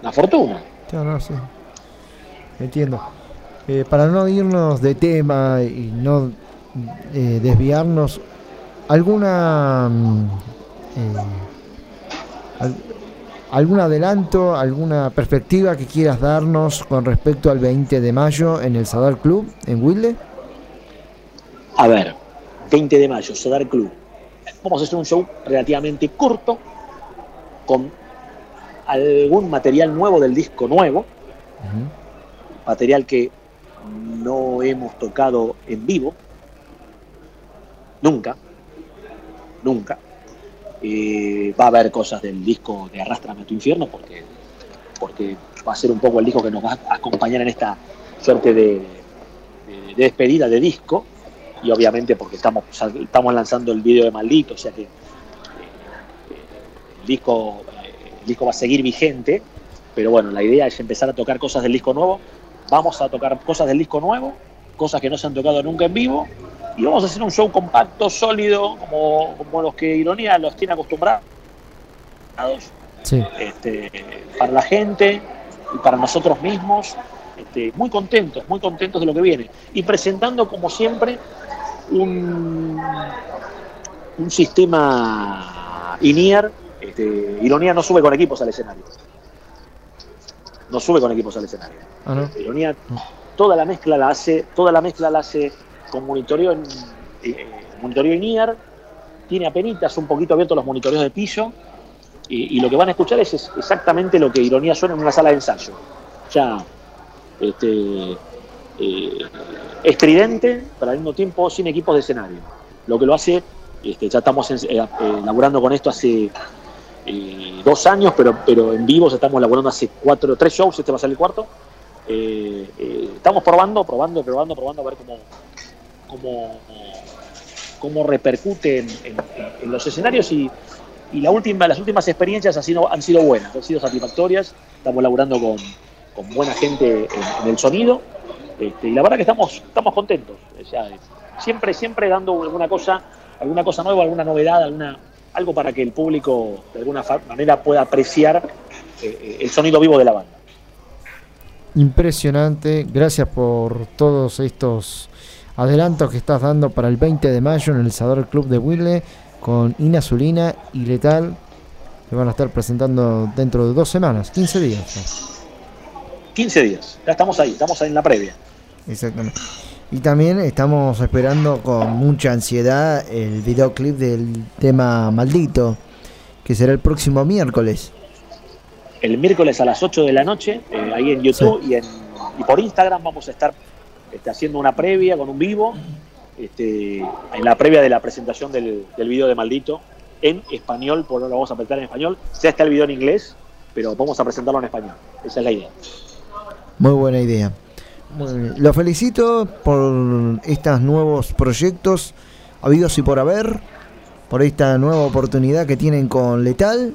[SPEAKER 8] Una fortuna.
[SPEAKER 2] Claro, no, sí. Entiendo. Eh, para no irnos de tema y no eh, desviarnos, ¿alguna mm, eh, al- algún adelanto, alguna perspectiva que quieras darnos con respecto al 20 de mayo en el Sadar Club en Wilde?
[SPEAKER 8] A ver, 20 de mayo, Sodar Club. Vamos a hacer un show relativamente corto, con algún material nuevo del disco nuevo, material que no hemos tocado en vivo, nunca, nunca. Eh, va a haber cosas del disco de Arrástrame a tu infierno, porque, porque va a ser un poco el disco que nos va a acompañar en esta suerte de, de- de despedida de disco. Y obviamente porque estamos, estamos lanzando el vídeo de Maldito, o sea que eh, disco, eh, el disco va a seguir vigente, pero bueno, la idea es empezar a tocar cosas del disco nuevo, vamos a tocar cosas del disco nuevo, cosas que no se han tocado nunca en vivo, y vamos a hacer un show compacto, sólido, como, como los que Ironía los tiene acostumbrados,
[SPEAKER 2] Sí.
[SPEAKER 8] este, para la gente y para nosotros mismos, este, muy contentos, muy contentos de lo que viene. Y presentando, como siempre, un, un sistema INIAR. Este, Ironía no sube con equipos al escenario. No sube con equipos al escenario.
[SPEAKER 2] Ah, ¿no?
[SPEAKER 8] Ironía, toda la mezcla la hace, toda la mezcla la hace con monitoreo en eh, monitoreo INIAR, tiene apenitas un poquito abiertos los monitoreos de piso, y, y lo que van a escuchar es, es exactamente lo que Ironía suena en una sala de ensayo. Ya este, eh, estridente, pero al mismo tiempo sin equipos de escenario. Lo que lo hace, este, ya estamos en- eh, eh, laburando con esto hace eh, dos años, pero, pero en vivo ya estamos laburando hace cuatro, tres shows, este va a ser el cuarto. Eh, eh, estamos probando, probando, probando, probando a ver cómo, cómo, cómo repercute en, los escenarios y, y la última, las últimas experiencias han sido, han sido buenas, han sido satisfactorias. Estamos laburando con, con buena gente en, el sonido este, y la verdad que estamos, estamos contentos. Siempre, siempre dando alguna cosa, alguna cosa nueva, alguna novedad, alguna, algo para que el público de alguna manera pueda apreciar eh, eh, el sonido vivo de la banda.
[SPEAKER 2] Impresionante. Gracias por todos estos adelantos que estás dando para el 20 de mayo en el Sador Club de Wilde con Ina Zulina y Letal que van a estar presentando dentro de dos semanas, 15 días.
[SPEAKER 8] 15 días, ya estamos ahí, estamos ahí en la previa.
[SPEAKER 9] Exactamente. Y también estamos esperando con mucha ansiedad el videoclip del tema Maldito, que será el próximo miércoles.
[SPEAKER 8] El miércoles a las 8 de la noche, eh, ahí en YouTube y, en, y por Instagram vamos a estar este, haciendo una previa con un vivo, este, en la previa de la presentación del, del video de Maldito, en español, por lo vamos a presentar en español. Ya está el video en inglés, pero vamos a presentarlo en español. Esa es la idea.
[SPEAKER 9] Muy buena idea. Muy bien. Lo felicito por estos nuevos proyectos habidos y por haber, por esta nueva oportunidad que tienen con Letal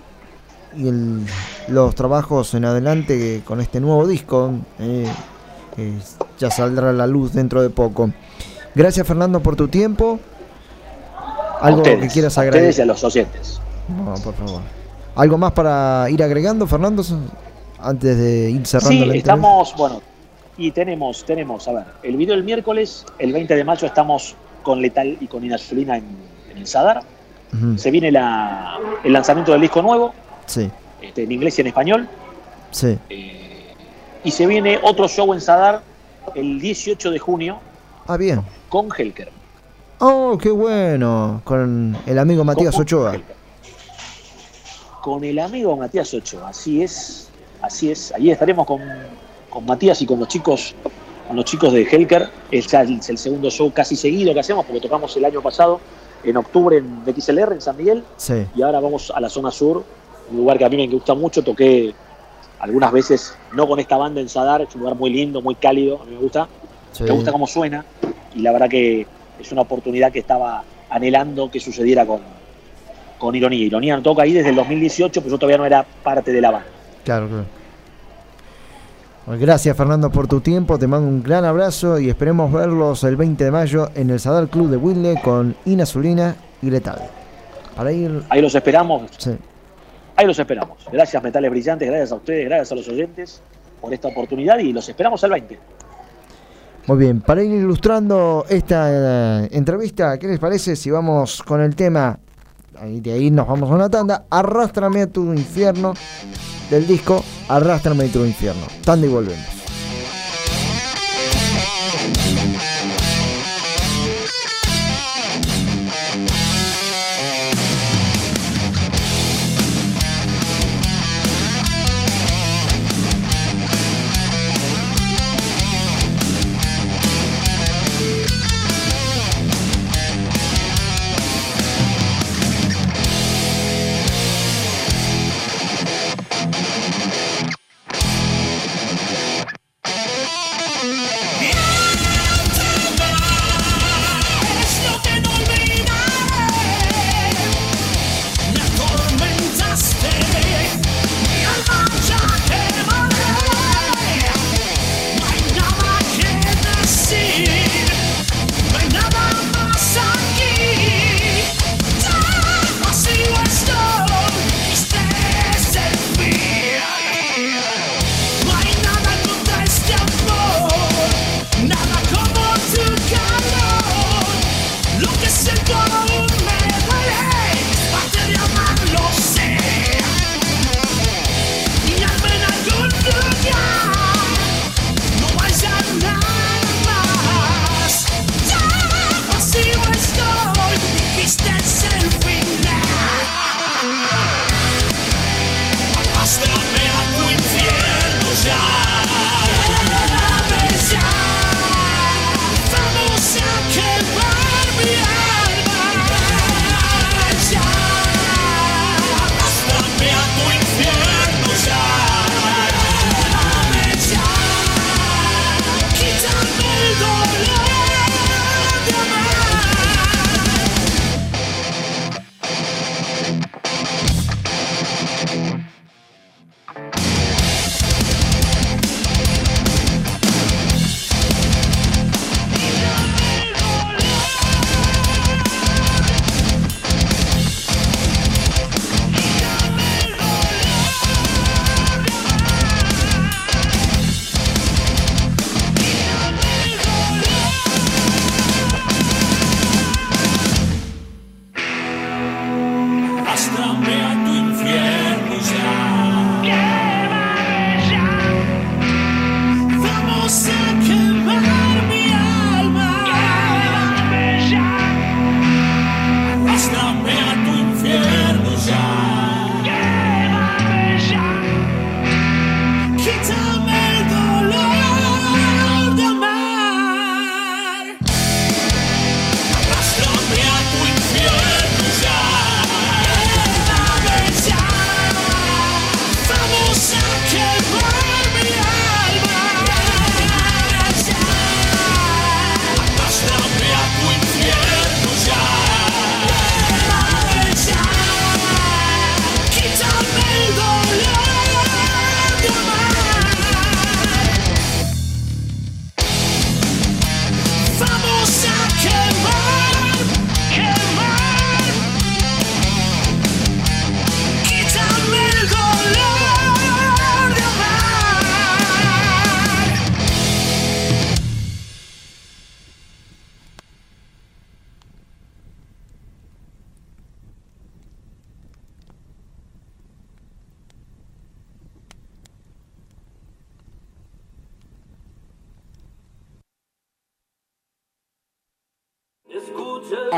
[SPEAKER 9] y el- los trabajos en adelante con este nuevo disco, eh, que ya saldrá a la luz dentro de poco. Gracias Fernando por tu tiempo. Algo
[SPEAKER 8] ustedes,
[SPEAKER 9] que quieras
[SPEAKER 8] a ustedes y
[SPEAKER 9] agradecer.
[SPEAKER 8] a los oyentes.
[SPEAKER 9] No, por favor. ¿Algo más para ir agregando, Fernando, antes de ir cerrando
[SPEAKER 8] Sí,
[SPEAKER 9] la
[SPEAKER 8] estamos, bueno, y tenemos, tenemos, a ver, el video el miércoles, el 20 de mayo estamos con Letal y con Inasulina en, en el Sadar. Se viene la- el lanzamiento del disco nuevo,
[SPEAKER 9] Sí,
[SPEAKER 8] este, en inglés y en español.
[SPEAKER 9] sí.
[SPEAKER 8] Y se viene otro show en Sadar el 18 de junio
[SPEAKER 9] Ah, bien.
[SPEAKER 8] con Helker.
[SPEAKER 9] Oh, qué bueno. Con el amigo Matías. Ochoa.
[SPEAKER 8] Con el amigo Matías Ochoa, así es, así es. Allí estaremos con, con Matías y con los chicos, con los chicos de Helker. Es el, el segundo show casi seguido que hacemos, porque tocamos el año pasado, en octubre en XLR, en San Miguel.
[SPEAKER 9] Sí.
[SPEAKER 8] Y ahora vamos a la zona sur, un lugar que a mí me gusta mucho. Toqué algunas veces, no con esta banda en Sadar, es un lugar muy lindo, muy cálido, a mí me gusta.
[SPEAKER 9] Sí.
[SPEAKER 8] Me gusta cómo suena y la verdad que es una oportunidad que estaba anhelando que sucediera con, con Ironía. Ironía no toca ahí desde el 2018, pero yo todavía no era parte de la banda.
[SPEAKER 1] Claro, claro. Gracias Fernando por tu tiempo, te mando un gran abrazo y esperemos verlos el 20 de mayo en el Sadar Club de Wilde con Inazulina y Letal. Para ir...
[SPEAKER 8] Ahí los esperamos.
[SPEAKER 1] Sí.
[SPEAKER 8] Ahí los esperamos. Gracias, Metales Brillantes, gracias a ustedes, gracias a los oyentes por esta oportunidad y los esperamos el 20.
[SPEAKER 1] Muy bien, para ir ilustrando esta eh, entrevista, ¿qué les parece si vamos con el tema? De ahí nos vamos a una tanda. Arrástrame a tu infierno del disco Arrástrame a tu infierno. Tanda y volvemos.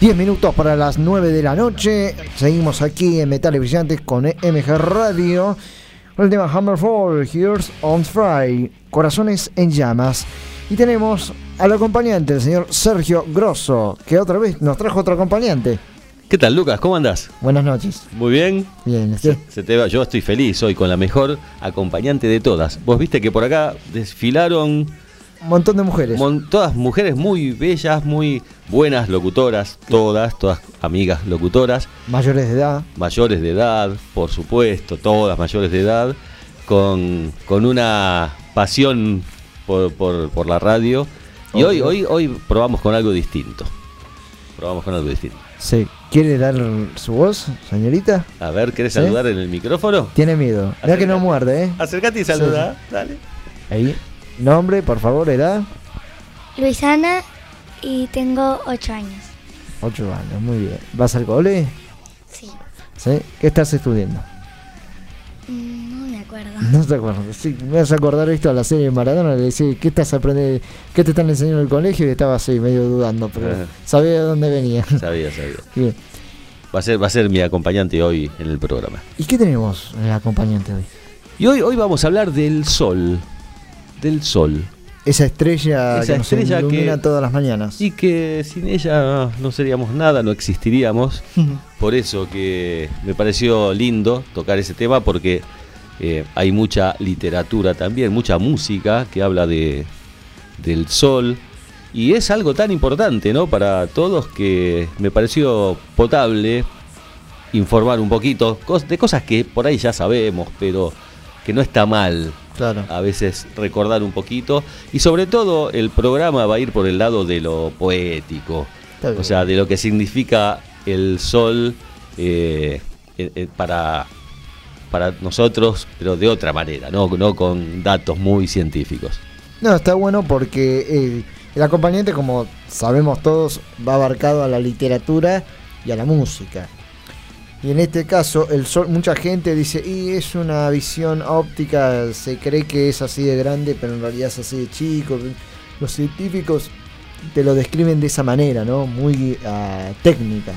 [SPEAKER 2] Diez minutos para las 9 de la noche. Seguimos aquí en Metales Brillantes con MG Radio. Con el tema Hammerfall, Here's on Fry, Corazones en Llamas. Y tenemos al acompañante, el señor Sergio Grosso, que otra vez nos trajo otro acompañante.
[SPEAKER 10] ¿Qué tal, Lucas? ¿Cómo andás?
[SPEAKER 2] Buenas noches.
[SPEAKER 10] Muy bien.
[SPEAKER 2] Bien,
[SPEAKER 10] Se, se te va. Yo estoy feliz hoy con la mejor acompañante de todas. Vos viste que por acá desfilaron
[SPEAKER 2] Un montón de mujeres.
[SPEAKER 10] mon- todas mujeres muy bellas, muy buenas locutoras, todas, todas amigas locutoras,
[SPEAKER 2] Mayores de edad.
[SPEAKER 10] mayores de edad, por supuesto, todas mayores de edad, con, con una pasión por, por- por la radio. Y hoy,
[SPEAKER 2] Obvio.
[SPEAKER 10] hoy, hoy probamos con algo distinto. Probamos con algo distinto.
[SPEAKER 2] Sí. ¿Quiere dar su voz, señorita?
[SPEAKER 10] A ver, ¿querés
[SPEAKER 2] ¿Sí?
[SPEAKER 10] saludar en el micrófono?
[SPEAKER 2] Tiene miedo. Mira que no muerde, ¿eh?
[SPEAKER 10] Acercate y saluda.
[SPEAKER 2] sí.
[SPEAKER 10] Dale.
[SPEAKER 2] Ahí. Nombre, por favor, edad.
[SPEAKER 11] Luisana y tengo 8 años.
[SPEAKER 2] 8 años, muy bien. ¿Vas al cole?
[SPEAKER 11] Sí.
[SPEAKER 2] ¿Sí? ¿Qué estás estudiando?
[SPEAKER 11] Mm, No me acuerdo.
[SPEAKER 2] No te acuerdo. Sí, me vas a acordar esto a la serie de Maradona. Le decía, ¿qué estás aprendiendo? ¿Qué te están enseñando en el colegio? Y estaba así, medio dudando, pero
[SPEAKER 10] Ajá.
[SPEAKER 2] sabía de dónde venía.
[SPEAKER 10] Sabía, sabía.
[SPEAKER 2] Bien.
[SPEAKER 10] Va a ser, va a ser mi acompañante hoy en el programa.
[SPEAKER 2] ¿Y qué tenemos en el acompañante hoy?
[SPEAKER 10] Y hoy, hoy vamos a hablar del sol. Del sol.
[SPEAKER 2] Esa estrella
[SPEAKER 10] Esa
[SPEAKER 2] que nos
[SPEAKER 10] estrella
[SPEAKER 2] ilumina
[SPEAKER 10] que-
[SPEAKER 2] todas las mañanas.
[SPEAKER 10] Y que sin ella no seríamos nada, no existiríamos. Por eso que me pareció lindo tocar ese tema porque eh, hay mucha literatura también, mucha música que habla de, del sol. Y es algo tan importante, ¿no? Para todos que me pareció potable informar un poquito de cosas que por ahí ya sabemos, pero que no está mal
[SPEAKER 2] Claro.
[SPEAKER 10] a veces recordar un poquito. Y sobre todo el programa va a ir por el lado de lo poético, o sea, de lo que significa el sol eh, eh, eh, para, para nosotros, pero de otra manera, no, no con datos muy científicos.
[SPEAKER 2] No, está bueno porque eh, el acompañante, como sabemos todos, va abarcado a la literatura y a la música. Y en este caso, el sol, mucha gente dice, y es una visión óptica, se cree que es así de grande, pero en realidad es así de chico. Los científicos te lo describen de esa manera, ¿no? Muy ah, técnica.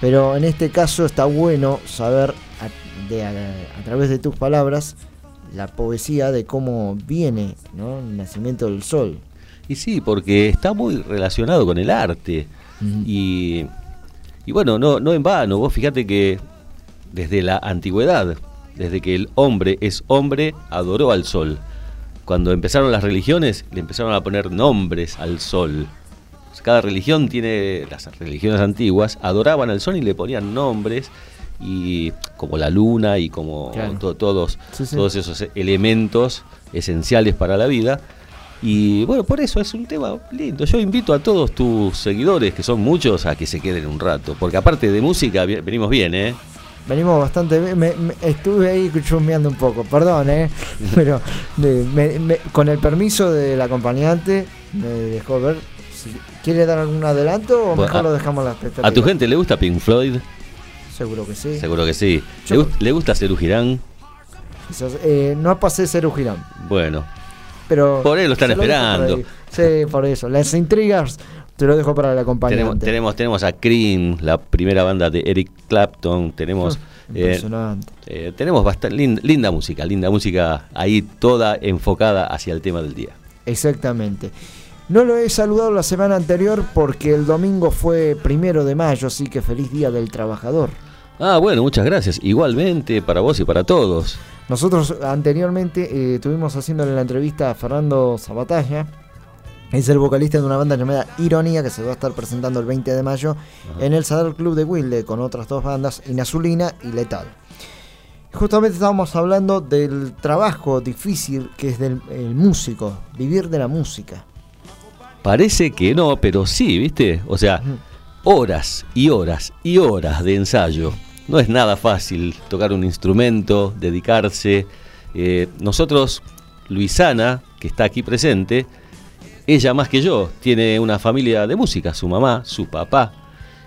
[SPEAKER 2] Pero en este caso está bueno saber a, de- a- a través de tus palabras la poesía de cómo viene ¿no? el nacimiento del sol.
[SPEAKER 10] Y sí, porque está muy relacionado con el arte. y, y bueno, no, no en vano, vos fíjate que desde la antigüedad, desde que el hombre es hombre, adoró al sol. Cuando empezaron las religiones, le empezaron a poner nombres al sol. Cada religión tiene, las religiones antiguas, adoraban al sol y le ponían nombres, y como la luna y como
[SPEAKER 2] Claro.
[SPEAKER 10] to- todos,
[SPEAKER 2] Sí, sí.
[SPEAKER 10] todos esos elementos esenciales para la vida. Y bueno, por eso es un tema lindo. Yo invito a todos tus seguidores, que son muchos, a que se queden un rato. Porque aparte de música, venimos bien, ¿eh?
[SPEAKER 2] Venimos bastante bien, me- me- estuve ahí chusmeando un poco, perdón, ¿eh? pero me- me- con el permiso del acompañante me dejó ver. Si ¿Quiere dar algún adelanto o
[SPEAKER 10] Bueno,
[SPEAKER 2] mejor
[SPEAKER 10] a-
[SPEAKER 2] lo dejamos a la
[SPEAKER 10] ¿A tu gente le gusta Pink Floyd?
[SPEAKER 2] Seguro que sí.
[SPEAKER 10] Seguro que sí. ¿Le, le gusta Cerú Girán?
[SPEAKER 2] Eh, no pasé Cerú Girán,
[SPEAKER 10] Bueno,
[SPEAKER 2] pero...
[SPEAKER 10] Por ahí lo están esperando.
[SPEAKER 2] Sí, por eso. Las intrigas te lo dejo para el acompañante.
[SPEAKER 10] tenemos, tenemos, tenemos a Cream, la primera banda de Eric Clapton. Tenemos
[SPEAKER 2] Impresionante.
[SPEAKER 10] Eh, tenemos bastante linda música, linda música ahí toda enfocada hacia el tema del día.
[SPEAKER 2] Exactamente. No lo he saludado la semana anterior porque el domingo fue primero de mayo, así que feliz día del trabajador.
[SPEAKER 10] Ah, bueno, muchas gracias. Igualmente para vos y para todos.
[SPEAKER 2] Nosotros anteriormente eh, estuvimos haciéndole la entrevista a Fernando Sabatalla. Es el vocalista de una banda llamada Ironía que se va a estar presentando el 20 de mayo en el Sadar Club de Wilde con otras dos bandas, Inazulina y Letal. Justamente estábamos hablando del trabajo difícil que es del el músico, vivir de la música.
[SPEAKER 10] Parece que no, pero sí, ¿viste? O sea, horas y horas y horas de ensayo. No es nada fácil tocar un instrumento, dedicarse. Eh, nosotros, Luisana, que está aquí presente, ella más que yo, tiene una familia de música, su mamá, su papá,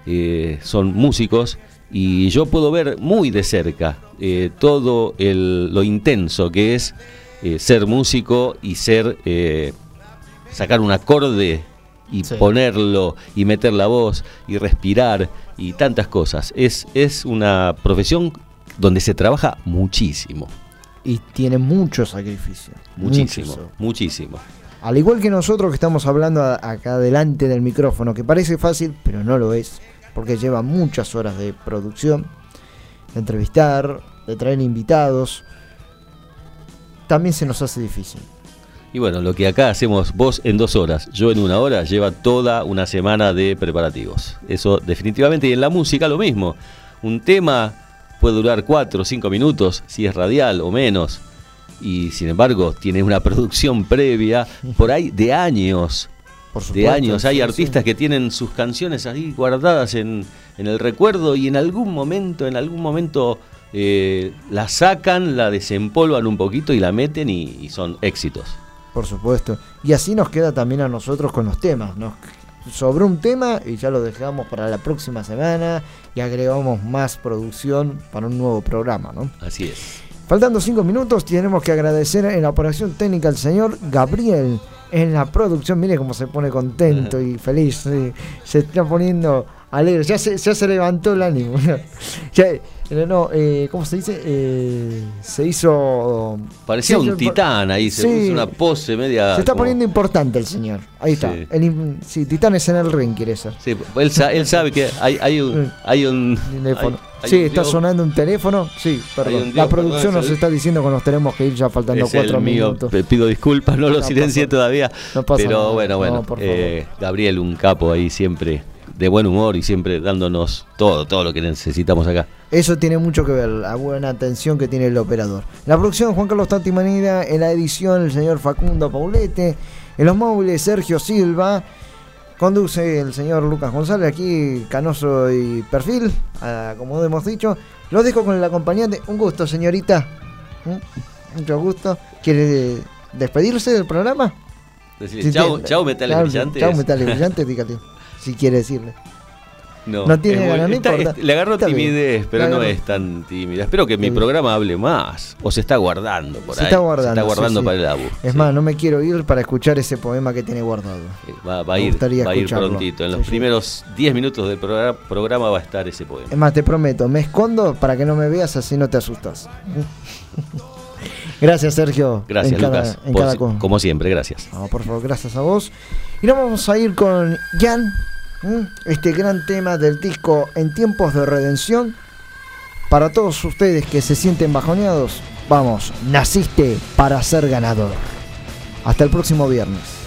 [SPEAKER 10] eh, son músicos y yo puedo ver muy de cerca eh, todo lo intenso que es ser músico y ser sacar un acorde y
[SPEAKER 2] Sí.
[SPEAKER 10] ponerlo y meter la voz y respirar y tantas cosas. Es, es una profesión donde se trabaja muchísimo,
[SPEAKER 2] Y tiene mucho sacrificio.
[SPEAKER 10] muchísimo,
[SPEAKER 2] mucho.
[SPEAKER 10] muchísimo.
[SPEAKER 2] Al igual que nosotros que estamos hablando acá delante del micrófono, que parece fácil, pero no lo es, porque lleva muchas horas de producción, de entrevistar, de traer invitados, también se nos hace difícil.
[SPEAKER 10] Y bueno, lo que acá hacemos vos en dos horas, yo en una hora, lleva toda una semana de preparativos. Eso definitivamente, y en la música lo mismo. Un tema puede durar cuatro o cinco minutos, si es radial o menos. Y sin embargo, tiene una producción previa por ahí de años.
[SPEAKER 2] Por
[SPEAKER 10] de
[SPEAKER 2] supuesto,
[SPEAKER 10] años. Hay
[SPEAKER 2] sí,
[SPEAKER 10] artistas
[SPEAKER 2] sí.
[SPEAKER 10] que tienen sus canciones ahí guardadas en, en el recuerdo y en algún momento, en algún momento eh, la sacan, la desempolvan un poquito y la meten y- y son éxitos.
[SPEAKER 2] Por supuesto. Y así nos queda también a nosotros con los temas. Nos sobró un tema y ya lo dejamos para la próxima semana y agregamos más producción para un nuevo programa, ¿no?
[SPEAKER 10] Así es.
[SPEAKER 2] Faltando cinco minutos, tenemos que agradecer en la operación técnica al señor Gabriel. En la producción, mire cómo se pone contento y feliz. Se está poniendo alegre. Ya se, ya se levantó el ánimo. ya, no, eh, ¿cómo se dice? Eh, se hizo.
[SPEAKER 10] Parecía un titán ahí, se
[SPEAKER 2] Sí.
[SPEAKER 10] puso una pose media.
[SPEAKER 2] Se está
[SPEAKER 10] como-
[SPEAKER 2] poniendo importante el señor. Ahí está.
[SPEAKER 10] Sí.
[SPEAKER 2] El sí, Titanes en el ring quiere ser.
[SPEAKER 10] Sí, él, él sabe que hay, hay un. Hay un
[SPEAKER 2] Teléfono.
[SPEAKER 10] hay- hay
[SPEAKER 2] sí,
[SPEAKER 10] un
[SPEAKER 2] está
[SPEAKER 10] dios-
[SPEAKER 2] sonando un teléfono. Sí, perdón. La producción
[SPEAKER 10] perdón,
[SPEAKER 2] nos
[SPEAKER 10] es
[SPEAKER 2] está diciendo que nos tenemos que ir ya faltando
[SPEAKER 10] es
[SPEAKER 2] cuatro
[SPEAKER 10] el mío.
[SPEAKER 2] minutos.
[SPEAKER 10] Pido disculpas, no lo
[SPEAKER 2] No
[SPEAKER 10] silencié
[SPEAKER 2] pasa-
[SPEAKER 10] todavía.
[SPEAKER 2] no pasa
[SPEAKER 10] pero
[SPEAKER 2] nada.
[SPEAKER 10] bueno, bueno.
[SPEAKER 2] No,
[SPEAKER 10] eh, Gabriel, un capo ahí siempre de buen humor y siempre dándonos todo, todo lo que necesitamos acá.
[SPEAKER 2] Eso tiene mucho que ver, la buena atención que tiene el operador. La producción, Juan Carlos Tati Manera, en la edición, el señor Facundo Paulete, en los móviles, Sergio Silva, conduce el señor Lucas González, aquí Canoso y Perfil, ah, como hemos dicho. Los dejo con el acompañante. Un gusto, señorita. ¿Mm? Mucho gusto. ¿Quiere despedirse del programa?
[SPEAKER 10] Decirle,
[SPEAKER 2] Si
[SPEAKER 10] chau, chau, metales
[SPEAKER 2] chau,
[SPEAKER 10] brillantes.
[SPEAKER 2] Chau, metales brillantes, dígale. Si quiere decirle.
[SPEAKER 10] No,
[SPEAKER 2] No tiene ganas, no importa.
[SPEAKER 10] es- le agarró
[SPEAKER 2] Está bien.
[SPEAKER 10] timidez, pero no es tan tímida. Espero que mi programa hable más. O se está guardando por
[SPEAKER 2] Se
[SPEAKER 10] ahí.
[SPEAKER 2] está guardando.
[SPEAKER 10] Se está guardando
[SPEAKER 2] sí, sí.
[SPEAKER 10] para el ABU.
[SPEAKER 2] Es más, no me quiero ir para escuchar ese poema que tiene guardado.
[SPEAKER 10] Va, va ir, va a ir prontito. En los primeros 10 minutos del programa, programa va a estar ese poema.
[SPEAKER 2] Es más, te prometo, me escondo para que no me veas, así no te asustas. gracias, Sergio.
[SPEAKER 10] Gracias,
[SPEAKER 2] en cada-
[SPEAKER 10] Lucas.
[SPEAKER 2] en cada
[SPEAKER 10] como siempre, gracias.
[SPEAKER 2] No, por favor, gracias a vos. Y nos vamos a ir con Jan. Este gran tema del disco En tiempos de redención. Para todos ustedes que se sienten bajoneados, vamos, naciste para ser ganador. Hasta el próximo viernes.